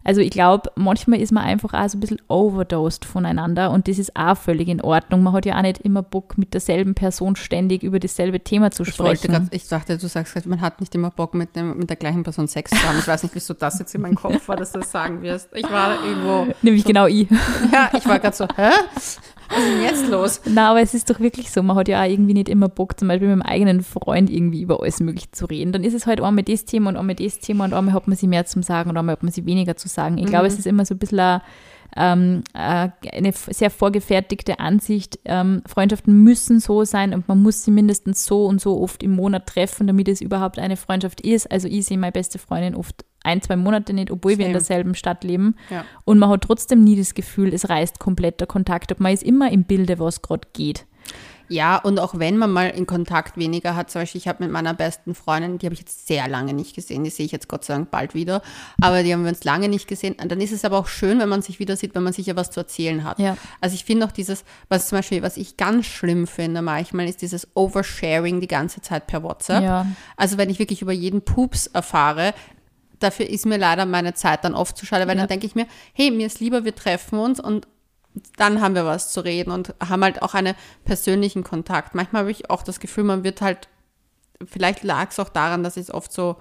Also ich glaube, manchmal ist man einfach auch so ein bisschen overdosed voneinander und das ist auch völlig in Ordnung. Man hat ja auch nicht immer Bock, mit derselben Person ständig über dasselbe Thema zu sprechen. grad, ich dachte, du sagst gerade, man hat nicht immer Bock, mit, dem, mit der gleichen Person Sex zu haben. Ich weiß nicht, wieso das jetzt in meinem Kopf war, dass du das sagen wirst. Ich war irgendwo, Nämlich genau ich. ja, ich war gerade so, hä? Was ist denn jetzt los? Na, aber es ist doch wirklich so, man hat ja auch irgendwie nicht immer Bock, zum Beispiel mit einem eigenen Freund irgendwie über alles Mögliche zu reden. Dann ist es halt einmal das Thema und einmal das Thema und einmal hat man sie mehr zum Sagen und einmal hat man sie weniger zu sagen. Ich glaube, es ist immer so ein bisschen ein, ähm, äh, eine sehr vorgefertigte Ansicht. Ähm, Freundschaften müssen so sein und man muss sie mindestens so und so oft im Monat treffen, damit es überhaupt eine Freundschaft ist. Also ich sehe meine beste Freundin oft ein, zwei Monate nicht, obwohl wir in Same. derselben Stadt leben. Ja. Und man hat trotzdem nie das Gefühl, es reißt komplett der Kontakt ab. Man ist immer im Bilde, was gerade geht. Ja, und auch wenn man mal in Kontakt weniger hat, zum Beispiel, ich habe mit meiner besten Freundin, die habe ich jetzt sehr lange nicht gesehen, die sehe ich jetzt Gott sei Dank bald wieder, aber die haben wir uns lange nicht gesehen. Und dann ist es aber auch schön, wenn man sich wieder sieht, wenn man sich ja was zu erzählen hat. Ja. Also ich finde auch dieses, was zum Beispiel, was ich ganz schlimm finde manchmal, ist dieses Oversharing die ganze Zeit per WhatsApp. Ja. Also wenn ich wirklich über jeden Pups erfahre, dafür ist mir leider meine Zeit dann oft zu schade, weil Ja. dann denke ich mir, hey, mir ist lieber, wir treffen uns und dann haben wir was zu reden und haben halt auch einen persönlichen Kontakt. Manchmal habe ich auch das Gefühl, man wird halt, vielleicht lag es auch daran, dass es oft so,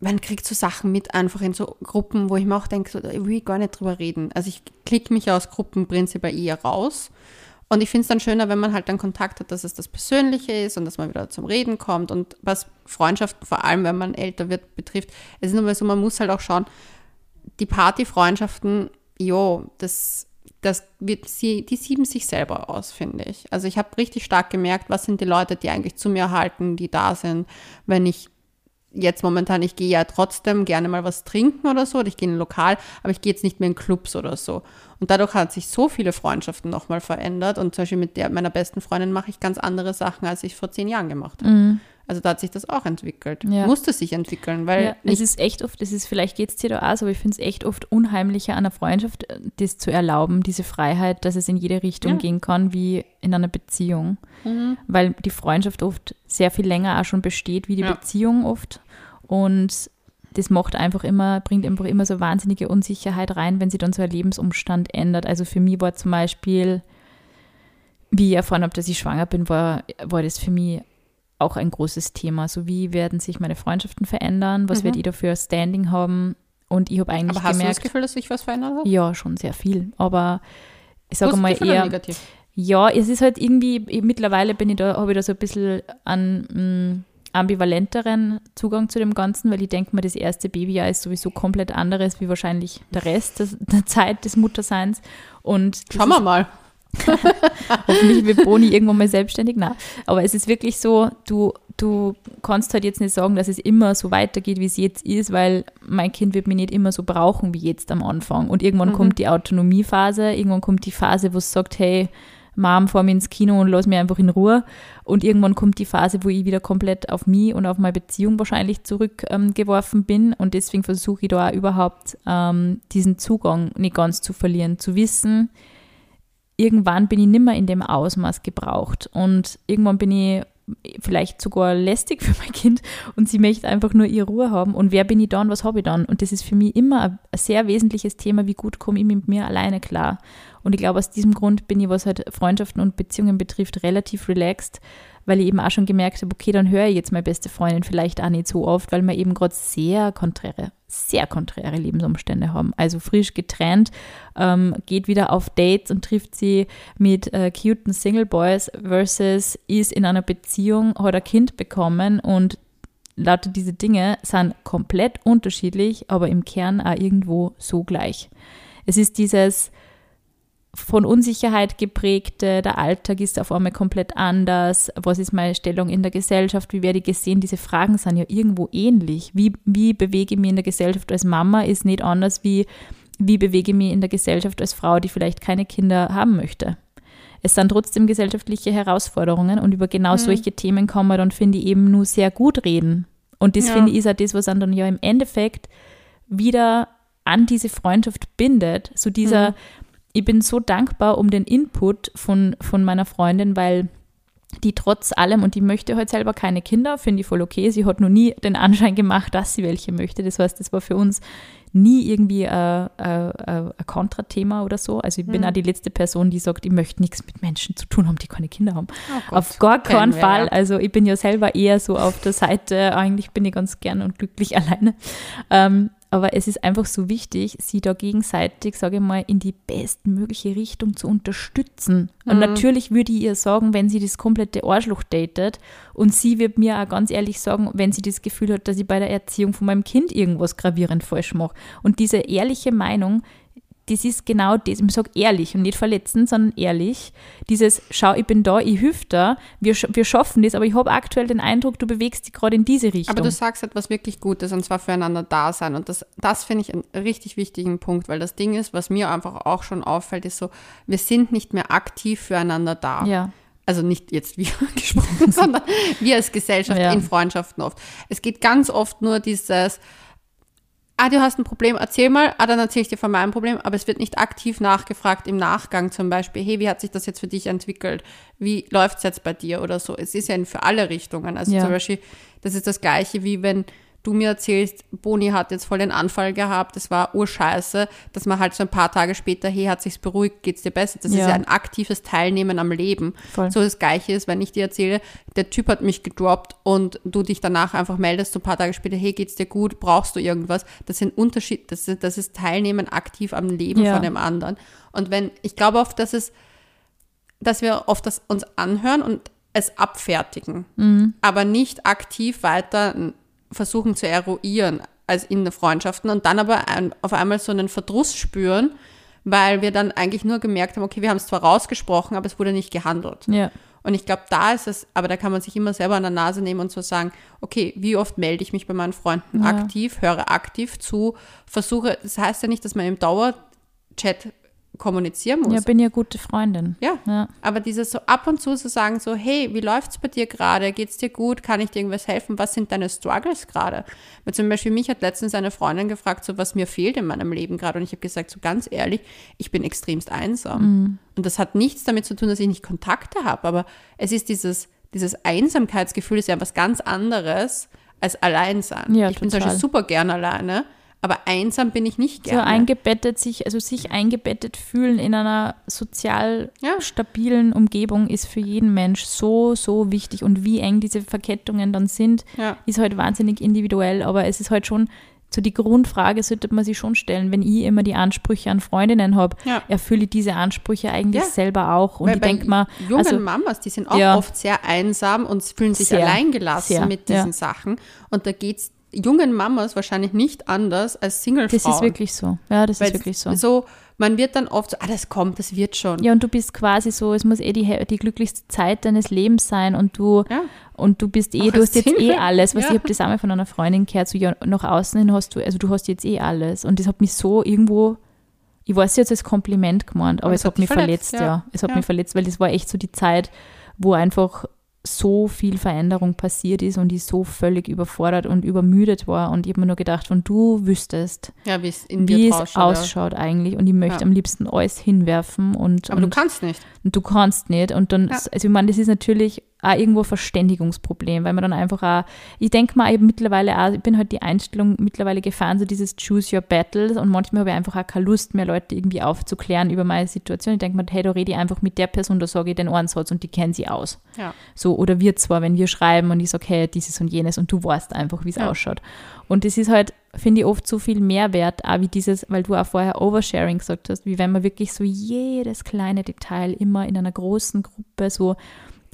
man kriegt so Sachen mit einfach in so Gruppen, wo ich mir auch denke, so, ich will gar nicht drüber reden. Also ich klicke mich aus Gruppen prinzipiell eher raus. Und ich finde es dann schöner, wenn man halt dann Kontakt hat, dass es das Persönliche ist und dass man wieder zum Reden kommt. Und was Freundschaften, vor allem wenn man älter wird, betrifft, es ist nur so, man muss halt auch schauen, die Partyfreundschaften, jo, das, das wird sie, die sieben sich selber aus, finde ich. Also ich habe richtig stark gemerkt, was sind die Leute, die eigentlich zu mir halten, die da sind, wenn ich jetzt momentan, ich gehe ja trotzdem gerne mal was trinken oder so, oder ich gehe in ein Lokal, aber ich gehe jetzt nicht mehr in Clubs oder so. Und dadurch hat sich so viele Freundschaften nochmal verändert. Und zum Beispiel mit der, meiner besten Freundin mache ich ganz andere Sachen, als ich vor zehn Jahren gemacht habe. Also da hat sich das auch entwickelt. Ja. Musste sich entwickeln, weil Ja, es ist echt oft, es ist, vielleicht geht es dir da auch so, aber ich finde es echt oft unheimlicher an einer Freundschaft, äh, das zu erlauben, diese Freiheit, dass es in jede Richtung Ja. gehen kann, wie in einer Beziehung. Mhm. Weil die Freundschaft oft sehr viel länger auch schon besteht, wie die. Beziehung oft. Und das macht einfach immer, bringt einfach immer so wahnsinnige Unsicherheit rein, wenn sich dann so ein Lebensumstand ändert. Also für mich war zum Beispiel, wie ich erfahren habe, dass ich schwanger bin, war, war das für mich auch ein großes Thema. So wie werden sich meine Freundschaften verändern? Was Mhm. wird ich da für ein Standing haben? Und ich habe eigentlich aber hast du das gemerkt, Gefühl, dass sich was verändert hat? ja, schon sehr viel. Aber ich sage mal eher, negativ? ja, es ist halt irgendwie, ich- mittlerweile bin ich da, habe ich da so ein bisschen einen mh, ambivalenteren Zugang zu dem Ganzen, weil ich denke mir, das erste Babyjahr ist sowieso komplett anderes wie wahrscheinlich der Rest des, der Zeit des Mutterseins. Und Schauen wir mal. Hoffentlich wird Boni irgendwann mal selbstständig. Nein. Aber es ist wirklich so, du, du kannst halt jetzt nicht sagen, dass es immer so weitergeht, wie es jetzt ist, weil mein Kind wird mich nicht immer so brauchen wie jetzt am Anfang. Und irgendwann kommt die Autonomiephase, irgendwann kommt die Phase, wo es sagt, hey, Mom vor mir ins Kino und lass mir einfach in Ruhe. Und irgendwann kommt die Phase, wo ich wieder komplett auf mich und auf meine Beziehung wahrscheinlich zurückgeworfen ähm, bin. Und deswegen versuche ich da auch überhaupt ähm, diesen Zugang nicht ganz zu verlieren, zu wissen, irgendwann bin ich nimmer in dem Ausmaß gebraucht. Und irgendwann bin ich vielleicht sogar lästig für mein Kind und sie möchte einfach nur ihre Ruhe haben. Und wer bin ich dann, was habe ich dann? Und das ist für mich immer ein, sehr wesentliches Thema, wie gut komme ich mit mir alleine klar. Und ich glaube, aus diesem Grund bin ich, was halt Freundschaften und Beziehungen betrifft, relativ relaxed, weil ich eben auch schon gemerkt habe, okay, dann höre ich jetzt meine beste Freundin vielleicht auch nicht so oft, weil wir eben gerade sehr konträre, sehr konträre Lebensumstände haben. Also frisch getrennt, ähm, geht wieder auf Dates und trifft sie mit äh, cuten Single Boys versus ist in einer Beziehung, hat ein Kind bekommen und lauter diese Dinge sind komplett unterschiedlich, aber im Kern auch irgendwo so gleich. Es ist dieses, von Unsicherheit geprägte, der Alltag ist auf einmal komplett anders, was ist meine Stellung in der Gesellschaft, wie werde ich gesehen, diese Fragen sind ja irgendwo ähnlich. Wie, wie bewege ich mich in der Gesellschaft als Mama ist nicht anders wie, wie bewege ich mich in der Gesellschaft als Frau, die vielleicht keine Kinder haben möchte. Es sind trotzdem gesellschaftliche Herausforderungen und über genau mhm. solche Themen kann man dann, finde ich, eben nur sehr gut reden. Und das, ja. finde ich, ist auch das, was dann ja im Endeffekt wieder an diese Freundschaft bindet. So dieser, mhm ich bin so dankbar um den Input von, von meiner Freundin, weil die trotz allem, und die möchte heute selber keine Kinder, finde ich voll okay. Sie hat noch nie den Anschein gemacht, dass sie welche möchte. Das heißt, das war für uns nie irgendwie ein, ein, ein Kontrathema oder so. Also ich bin mhm. auch die letzte Person, die sagt, ich möchte nichts mit Menschen zu tun haben, die keine Kinder haben. Oh auf gar keinen Fall. Ja. Also ich bin ja selber eher so auf der Seite, eigentlich bin ich ganz gern und glücklich alleine. Ähm, aber es ist einfach so wichtig, sie da gegenseitig, sage ich mal, in die bestmögliche Richtung zu unterstützen. Und mhm. natürlich würde ich ihr sagen, wenn sie das komplette Arschloch datet und sie wird mir auch ganz ehrlich sagen, wenn sie das Gefühl hat, dass ich bei der Erziehung von meinem Kind irgendwas gravierend falsch mache. Und diese ehrliche Meinung das ist genau das. Ich sage ehrlich und nicht verletzen, sondern ehrlich. Dieses, schau, ich bin da, ich hüpfe da, wir, wir schaffen das, aber ich habe aktuell den Eindruck, du bewegst dich gerade in diese Richtung. Aber du sagst etwas wirklich Gutes und zwar füreinander da sein. Und das, das finde ich einen richtig wichtigen Punkt, weil das Ding ist, was mir einfach auch schon auffällt, ist so, wir sind nicht mehr aktiv füreinander da. Ja also nicht jetzt wir gesprochen, sondern wir als Gesellschaft ja. in Freundschaften oft. Es geht ganz oft nur dieses, ah, du hast ein Problem, erzähl mal, ah, dann erzähle ich dir von meinem Problem, aber es wird nicht aktiv nachgefragt im Nachgang zum Beispiel, hey, wie hat sich das jetzt für dich entwickelt? Wie läuft es jetzt bei dir oder so? Es ist ja für alle Richtungen. Also ja. zum Beispiel, das ist das Gleiche, wie wenn du mir erzählst, Boni hat jetzt voll den Anfall gehabt, das war urscheiße, dass man halt so ein paar Tage später, hey, hat sich's beruhigt, geht's dir besser. Das ja. ist ja ein aktives Teilnehmen am Leben. Voll. So das Gleiche ist, wenn ich dir erzähle, der Typ hat mich gedroppt und du dich danach einfach meldest, so ein paar Tage später, hey, geht's dir gut, brauchst du irgendwas? Das sind Unterschied, das ist, das ist Teilnehmen aktiv am Leben ja. von dem anderen. Und wenn, ich glaube oft, dass es, dass wir oft das uns anhören und es abfertigen, mhm. aber nicht aktiv weiter versuchen zu eruieren als in der Freundschaften und dann aber ein, auf einmal so einen Verdruss spüren, weil wir dann eigentlich nur gemerkt haben, okay, wir haben es zwar rausgesprochen, aber es wurde nicht gehandelt. Ja. Und ich glaube, da ist es, aber da kann man sich immer selber an der Nase nehmen und so sagen, okay, wie oft melde ich mich bei meinen Freunden ja. aktiv, höre aktiv zu, versuche, das heißt ja nicht, dass man im Dauerchat kommunizieren muss. Ja, bin ja gute Freundin. Ja, ja. aber dieses so ab und zu zu sagen, so, hey, wie läuft's bei dir gerade? Geht's dir gut? Kann ich dir irgendwas helfen? Was sind deine Struggles gerade? Weil zum Beispiel mich hat letztens eine Freundin gefragt, so, was mir fehlt in meinem Leben gerade. Und ich habe gesagt, so ganz ehrlich, ich bin extremst einsam. Mhm. Und das hat nichts damit zu tun, dass ich nicht Kontakte habe, aber es ist dieses, dieses Einsamkeitsgefühl ist ja was ganz anderes als Alleinsein. Ja, ich total. bin zum Beispiel super gern alleine aber einsam bin ich nicht gerne. So eingebettet sich, also sich eingebettet fühlen in einer sozial ja. stabilen Umgebung ist für jeden Mensch so, so wichtig. Und wie eng diese Verkettungen dann sind, ja. ist halt wahnsinnig individuell. Aber es ist halt schon so die Grundfrage sollte man sich schon stellen, wenn ich immer die Ansprüche an Freundinnen habe, ja. erfülle ich diese Ansprüche eigentlich ja. selber auch. Und Weil ich denke mal. Jungen also, Mamas, die sind auch ja. oft sehr einsam und fühlen sich sehr, alleingelassen sehr, mit diesen Sachen. Und da geht es jungen Mamas wahrscheinlich nicht anders als Single-Frauen. Das ist wirklich so. Ja, das Weil ist wirklich so. So, man wird dann oft so, ah, das kommt, das wird schon. Ja, und du bist quasi so, es muss eh die, die glücklichste Zeit deines Lebens sein und du, ja. und du bist eh, Auch du hast jetzt eh alles. Was ja. ich habe das einmal von einer Freundin gehört, so ja, nach außen hin hast du, also du hast jetzt eh alles. Und das hat mich so irgendwo ich weiß jetzt als Kompliment gemeint, aber, aber es hat mich verletzt, verletzt ja. ja. Es hat ja. mich verletzt, weil das war echt so die Zeit, wo einfach so viel Veränderung passiert ist und ich so völlig überfordert und übermüdet war. Und ich habe mir nur gedacht, wenn du wüsstest, ja, wie es ausschaut ja. eigentlich und ich möchte ja. am liebsten alles hinwerfen. Und, Aber und, du kannst nicht. Und du kannst nicht. Und dann, also ich meine, das ist natürlich auch irgendwo ein Verständigungsproblem, weil man dann einfach auch, ich denke mal eben mittlerweile auch, ich bin halt die Einstellung mittlerweile gefahren, so dieses Choose Your Battles und manchmal habe ich einfach auch keine Lust mehr, Leute irgendwie aufzuklären über meine Situation. Ich denke mir, hey, da rede ich einfach mit der Person, da sage ich den Ohrensatz und die kennen sie aus. Ja. So, oder wir zwar, wenn wir schreiben und ich sage, hey, dieses und jenes und du weißt einfach, wie es ja. ausschaut. Und das ist halt, finde ich, oft so viel Mehrwert, auch wie dieses, weil du auch vorher Oversharing gesagt hast, wie wenn man wirklich so jedes kleine Detail immer in einer großen Gruppe so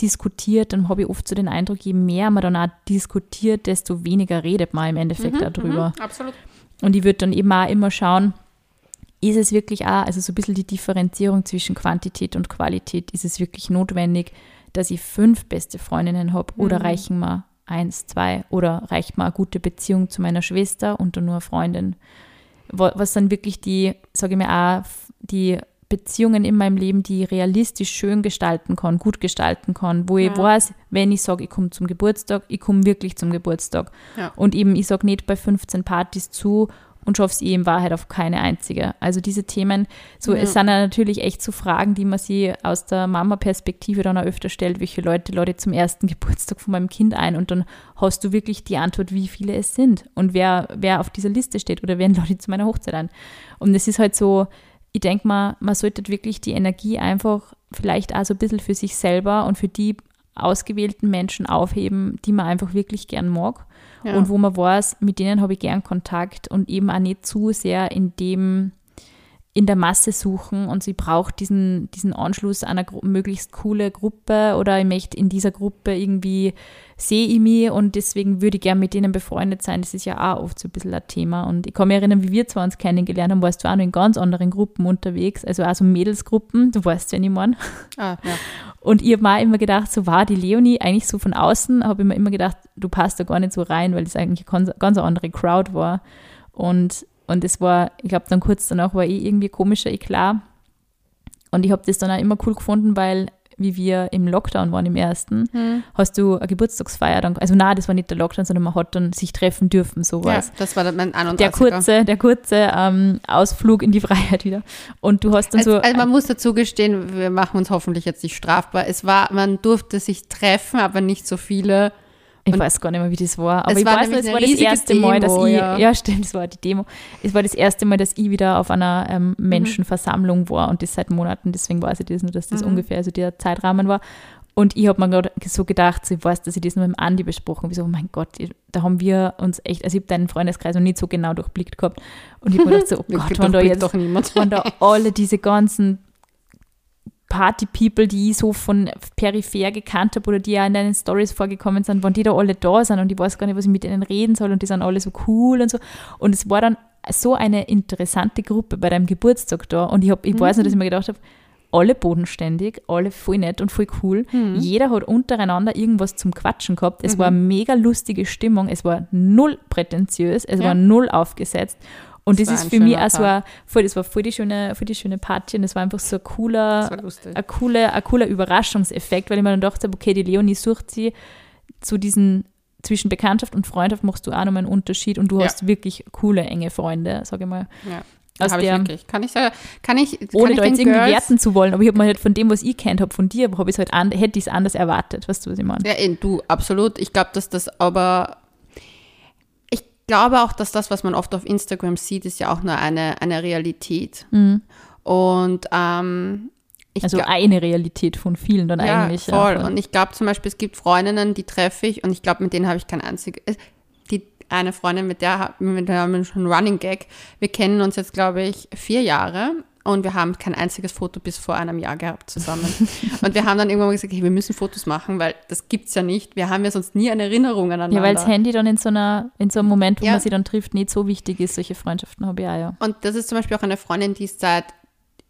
diskutiert, dann habe ich oft so den Eindruck, je mehr man dann auch diskutiert, desto weniger redet man im Endeffekt mhm, darüber. Mhm, absolut. Und ich würde dann eben auch immer schauen, ist es wirklich auch, also so ein bisschen die Differenzierung zwischen Quantität und Qualität, ist es wirklich notwendig, dass ich fünf beste Freundinnen habe oder mhm. reichen mir eins, zwei oder reicht mir eine gute Beziehung zu meiner Schwester und dann nur eine Freundin? Was dann wirklich die, sage ich mir auch, die Beziehungen in meinem Leben, die ich realistisch schön gestalten kann, gut gestalten kann, wo ja. ich weiß, wenn ich sage, ich komme zum Geburtstag, ich komme wirklich zum Geburtstag. Ja. Und eben, ich sage nicht bei 15 Partys zu und schaffe es eh in Wahrheit auf keine einzige. Also diese Themen, so ja. es sind ja natürlich echt so Fragen, die man sich aus der Mama-Perspektive dann auch öfter stellt, welche Leute lade ich zum ersten Geburtstag von meinem Kind ein und dann hast du wirklich die Antwort, wie viele es sind und wer, wer auf dieser Liste steht oder wen lade ich zu meiner Hochzeit ein. Und es ist halt so, ich denke mal, man sollte wirklich die Energie einfach vielleicht auch so ein bisschen für sich selber und für die ausgewählten Menschen aufheben, die man einfach wirklich gern mag ja. und wo man weiß, mit denen habe ich gern Kontakt und eben auch nicht zu sehr in dem in der Masse suchen und sie braucht diesen, diesen Anschluss an eine möglichst coole Gruppe oder ich möchte in dieser Gruppe irgendwie sehe ich mich und deswegen würde ich gerne mit denen befreundet sein. Das ist ja auch oft so ein bisschen ein Thema. Und ich kann mich erinnern, wie wir zwei uns kennengelernt haben, warst du auch noch in ganz anderen Gruppen unterwegs, also auch so Mädelsgruppen, du weißt, wenn ich meine. Ah, ja. Und ich habe mir immer gedacht, so war die Leonie eigentlich so von außen, habe ich mir immer gedacht, du passt da gar nicht so rein, weil das eigentlich eine ganz, ganz andere Crowd war. Und und es war, ich glaube, dann kurz danach war ich irgendwie komischer Eklat. Und ich habe das dann auch immer cool gefunden, weil wie wir im Lockdown waren im ersten, hm. hast du eine Geburtstagsfeier dann, also nein, das war nicht der Lockdown, sondern man hat dann sich treffen dürfen, sowas. Ja, das war dann mein 31 Der kurze, der kurze ähm, Ausflug in die Freiheit wieder. Und du hast dann also, so. Also man muss dazu gestehen, wir machen uns hoffentlich jetzt nicht strafbar. Es war, man durfte sich treffen, aber nicht so viele. Ich und weiß gar nicht mehr, wie das war. Aber ich weiß nur, es war das erste Demo, Mal, dass ich, ja. ja. stimmt, es war die Demo. Es war das erste Mal, dass ich wieder auf einer ähm, mhm. Menschenversammlung war und das seit Monaten, deswegen weiß ich das nur, dass das mhm. ungefähr so der Zeitrahmen war. Und ich habe mir gerade so gedacht, ich weiß, dass ich das nur mit dem Andi besprochen habe. Ich so, oh mein Gott, da haben wir uns echt, also ich habe deinen Freundeskreis noch nicht so genau durchblickt gehabt. Und ich habe mir gedacht, so, oh Gott, wenn da jetzt, wenn da alle diese ganzen Party-People, die ich so von peripher gekannt habe oder die ja in deinen Stories vorgekommen sind, wenn die da alle da sind und ich weiß gar nicht, was ich mit denen reden soll und die sind alle so cool und so. Und es war dann so eine interessante Gruppe bei deinem Geburtstag da und ich, hab, ich mhm. weiß noch, dass ich mir gedacht habe, alle bodenständig, alle voll nett und voll cool. Mhm. Jeder hat untereinander irgendwas zum Quatschen gehabt. Es mhm. war eine mega lustige Stimmung. Es war null prätentiös. Es ja. war null aufgesetzt. Und das, das ist für mich auch so ein, voll, das war voll die schöne, voll die schöne Party und das war einfach so ein cooler, ein cooler, ein cooler Überraschungseffekt, weil ich mir dann dachte, okay, die Leonie sucht sie zu diesen zwischen Bekanntschaft und Freundschaft machst du auch nochmal einen Unterschied und du ja. hast wirklich coole, enge Freunde, sage ich mal. Ja. Aus der, ich wirklich. Kann ich kann ich, kann ohne ich da jetzt irgendwie Girls werten zu wollen, aber ich habe mal halt von dem, was ich kennt habe, von dir, habe ich halt an, hätte ich es anders erwartet, weißt du, was ich meine? Ja, du, absolut. Ich glaube, dass das aber glaube auch, dass das, was man oft auf Instagram sieht, ist ja auch nur eine, eine Realität. Mhm. Und ähm, also eine Realität von vielen dann ja, eigentlich. Voll. Ja, Und ich glaube zum Beispiel, es gibt Freundinnen, die treffe ich und ich glaube, mit denen habe ich kein einziges. Äh, die eine Freundin, mit der, mit der haben wir schon Running Gag. Wir kennen uns jetzt, glaube ich, vier Jahre und wir haben kein einziges Foto bis vor einem Jahr gehabt zusammen. und wir haben dann irgendwann mal gesagt, hey, wir müssen Fotos machen, weil das gibt es ja nicht. Wir haben ja sonst nie eine Erinnerung aneinander. Ja, weil das Handy dann in so, einer, in so einem Moment, wo ja. man sie dann trifft, nicht so wichtig ist. Solche Freundschaften habe ich auch, ja. Und das ist zum Beispiel auch eine Freundin, die seit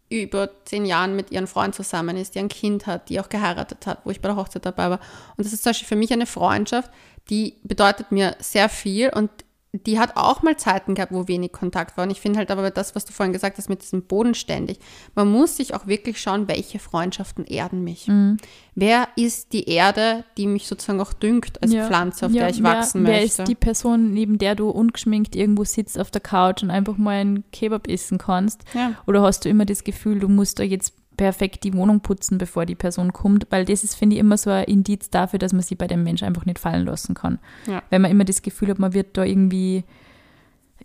über zehn Jahren mit ihrem Freund zusammen ist, die ein Kind hat, die auch geheiratet hat, wo ich bei der Hochzeit dabei war. Und das ist zum Beispiel für mich eine Freundschaft, die bedeutet mir sehr viel und die hat auch mal Zeiten gehabt, wo wenig Kontakt war. Und ich finde halt aber das, was du vorhin gesagt hast mit diesem bodenständig, man muss sich auch wirklich schauen, welche Freundschaften erden mich. Mhm. Wer ist die Erde, die mich sozusagen auch düngt als ja. Pflanze, auf ja, der ich wer, wachsen möchte? Wer ist die Person, neben der du ungeschminkt irgendwo sitzt auf der Couch und einfach mal einen Kebab essen kannst? Ja. Oder hast du immer das Gefühl, du musst da jetzt perfekt die Wohnung putzen, bevor die Person kommt, weil das ist, finde ich, immer so ein Indiz dafür, dass man sie bei dem Mensch einfach nicht fallen lassen kann. Ja. Wenn man immer das Gefühl hat, man wird da irgendwie,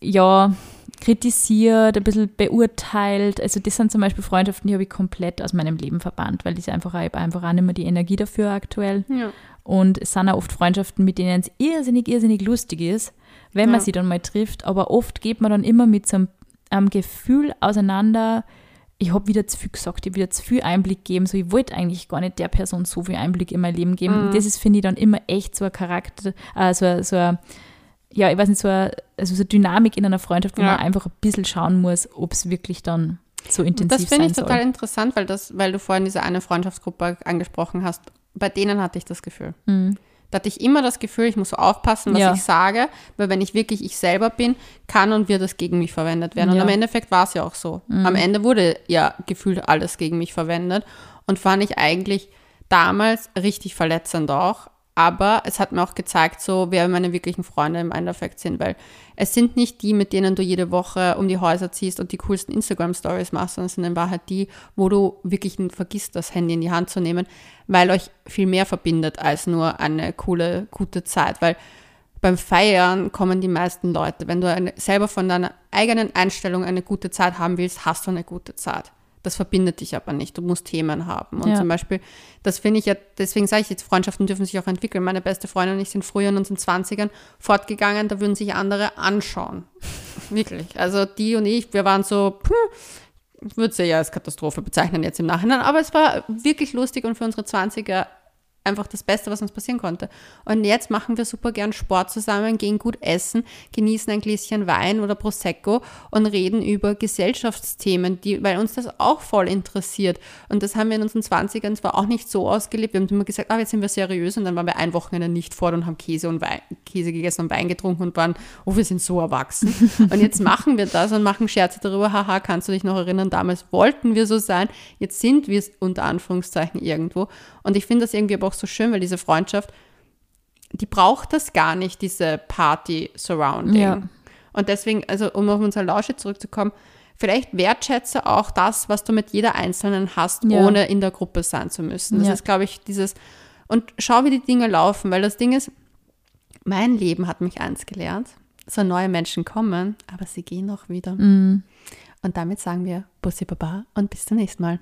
ja, kritisiert, ein bisschen beurteilt. Also das sind zum Beispiel Freundschaften, die habe ich komplett aus meinem Leben verbannt, weil ich einfach, ich einfach auch nicht mehr die Energie dafür aktuell. Ja. Und es sind auch oft Freundschaften, mit denen es irrsinnig, irrsinnig lustig ist, wenn man ja. sie dann mal trifft. Aber oft geht man dann immer mit so einem, einem Gefühl auseinander, ich habe wieder zu viel gesagt, ich habe wieder zu viel Einblick gegeben. So, ich wollte eigentlich gar nicht der Person so viel Einblick in mein Leben geben. Mhm. Das ist, finde ich, dann immer echt so ein Charakter, äh, so, so ein, ja, ich weiß nicht, so eine, also so eine Dynamik in einer Freundschaft, wo ja. man einfach ein bisschen schauen muss, ob es wirklich dann so intensiv sein soll. Das finde ich total interessant, weil, das, weil du vorhin diese eine Freundschaftsgruppe angesprochen hast. Bei denen hatte ich das Gefühl. Mhm. Da hatte ich immer das Gefühl, ich muss so aufpassen, was ja. ich sage, weil wenn ich wirklich ich selber bin, kann und wird das gegen mich verwendet werden. Ja. Und am Endeffekt war es ja auch so. Mhm. Am Ende wurde ja gefühlt alles gegen mich verwendet und fand ich eigentlich damals richtig verletzend auch. Aber es hat mir auch gezeigt, so wer meine wirklichen Freunde im Endeffekt sind, weil es sind nicht die, mit denen du jede Woche um die Häuser ziehst und die coolsten Instagram-Stories machst, sondern es sind in Wahrheit die, wo du wirklich vergisst, das Handy in die Hand zu nehmen, weil euch viel mehr verbindet als nur eine coole, gute Zeit. Weil beim Feiern kommen die meisten Leute. Wenn du eine, selber von deiner eigenen Einstellung eine gute Zeit haben willst, hast du eine gute Zeit. Das verbindet dich aber nicht. Du musst Themen haben. Und ja. zum Beispiel, das finde ich ja, deswegen sage ich jetzt, Freundschaften dürfen sich auch entwickeln. Meine beste Freundin und ich sind früher in unseren 20ern fortgegangen, da würden sich andere anschauen. Wirklich. Also die und ich, wir waren so, ich würde es ja als Katastrophe bezeichnen jetzt im Nachhinein, aber es war wirklich lustig und für unsere 20er einfach das Beste, was uns passieren konnte. Und jetzt machen wir super gern Sport zusammen, gehen gut essen, genießen ein Gläschen Wein oder Prosecco und reden über Gesellschaftsthemen, die, weil uns das auch voll interessiert. Und das haben wir in unseren 20ern zwar auch nicht so ausgelebt. Wir haben immer gesagt, ah, jetzt sind wir seriös und dann waren wir ein Wochenende nicht fort und haben Käse und Wein, Käse gegessen und Wein getrunken und waren, oh, wir sind so erwachsen. und jetzt machen wir das und machen Scherze darüber, haha, kannst du dich noch erinnern, damals wollten wir so sein, jetzt sind wir es unter Anführungszeichen irgendwo. Und ich finde das irgendwie aber auch so schön, weil diese Freundschaft, die braucht das gar nicht, diese Party-Surrounding. Ja. Und deswegen, also um auf unser Lausche zurückzukommen, vielleicht wertschätze auch das, was du mit jeder Einzelnen hast, ja. ohne in der Gruppe sein zu müssen. Das ja. ist, glaube ich, dieses, und schau, wie die Dinge laufen, weil das Ding ist, mein Leben hat mich eins gelernt. So neue Menschen kommen, aber sie gehen auch wieder. Mhm. Und damit sagen wir Bussi Baba und bis zum nächsten Mal.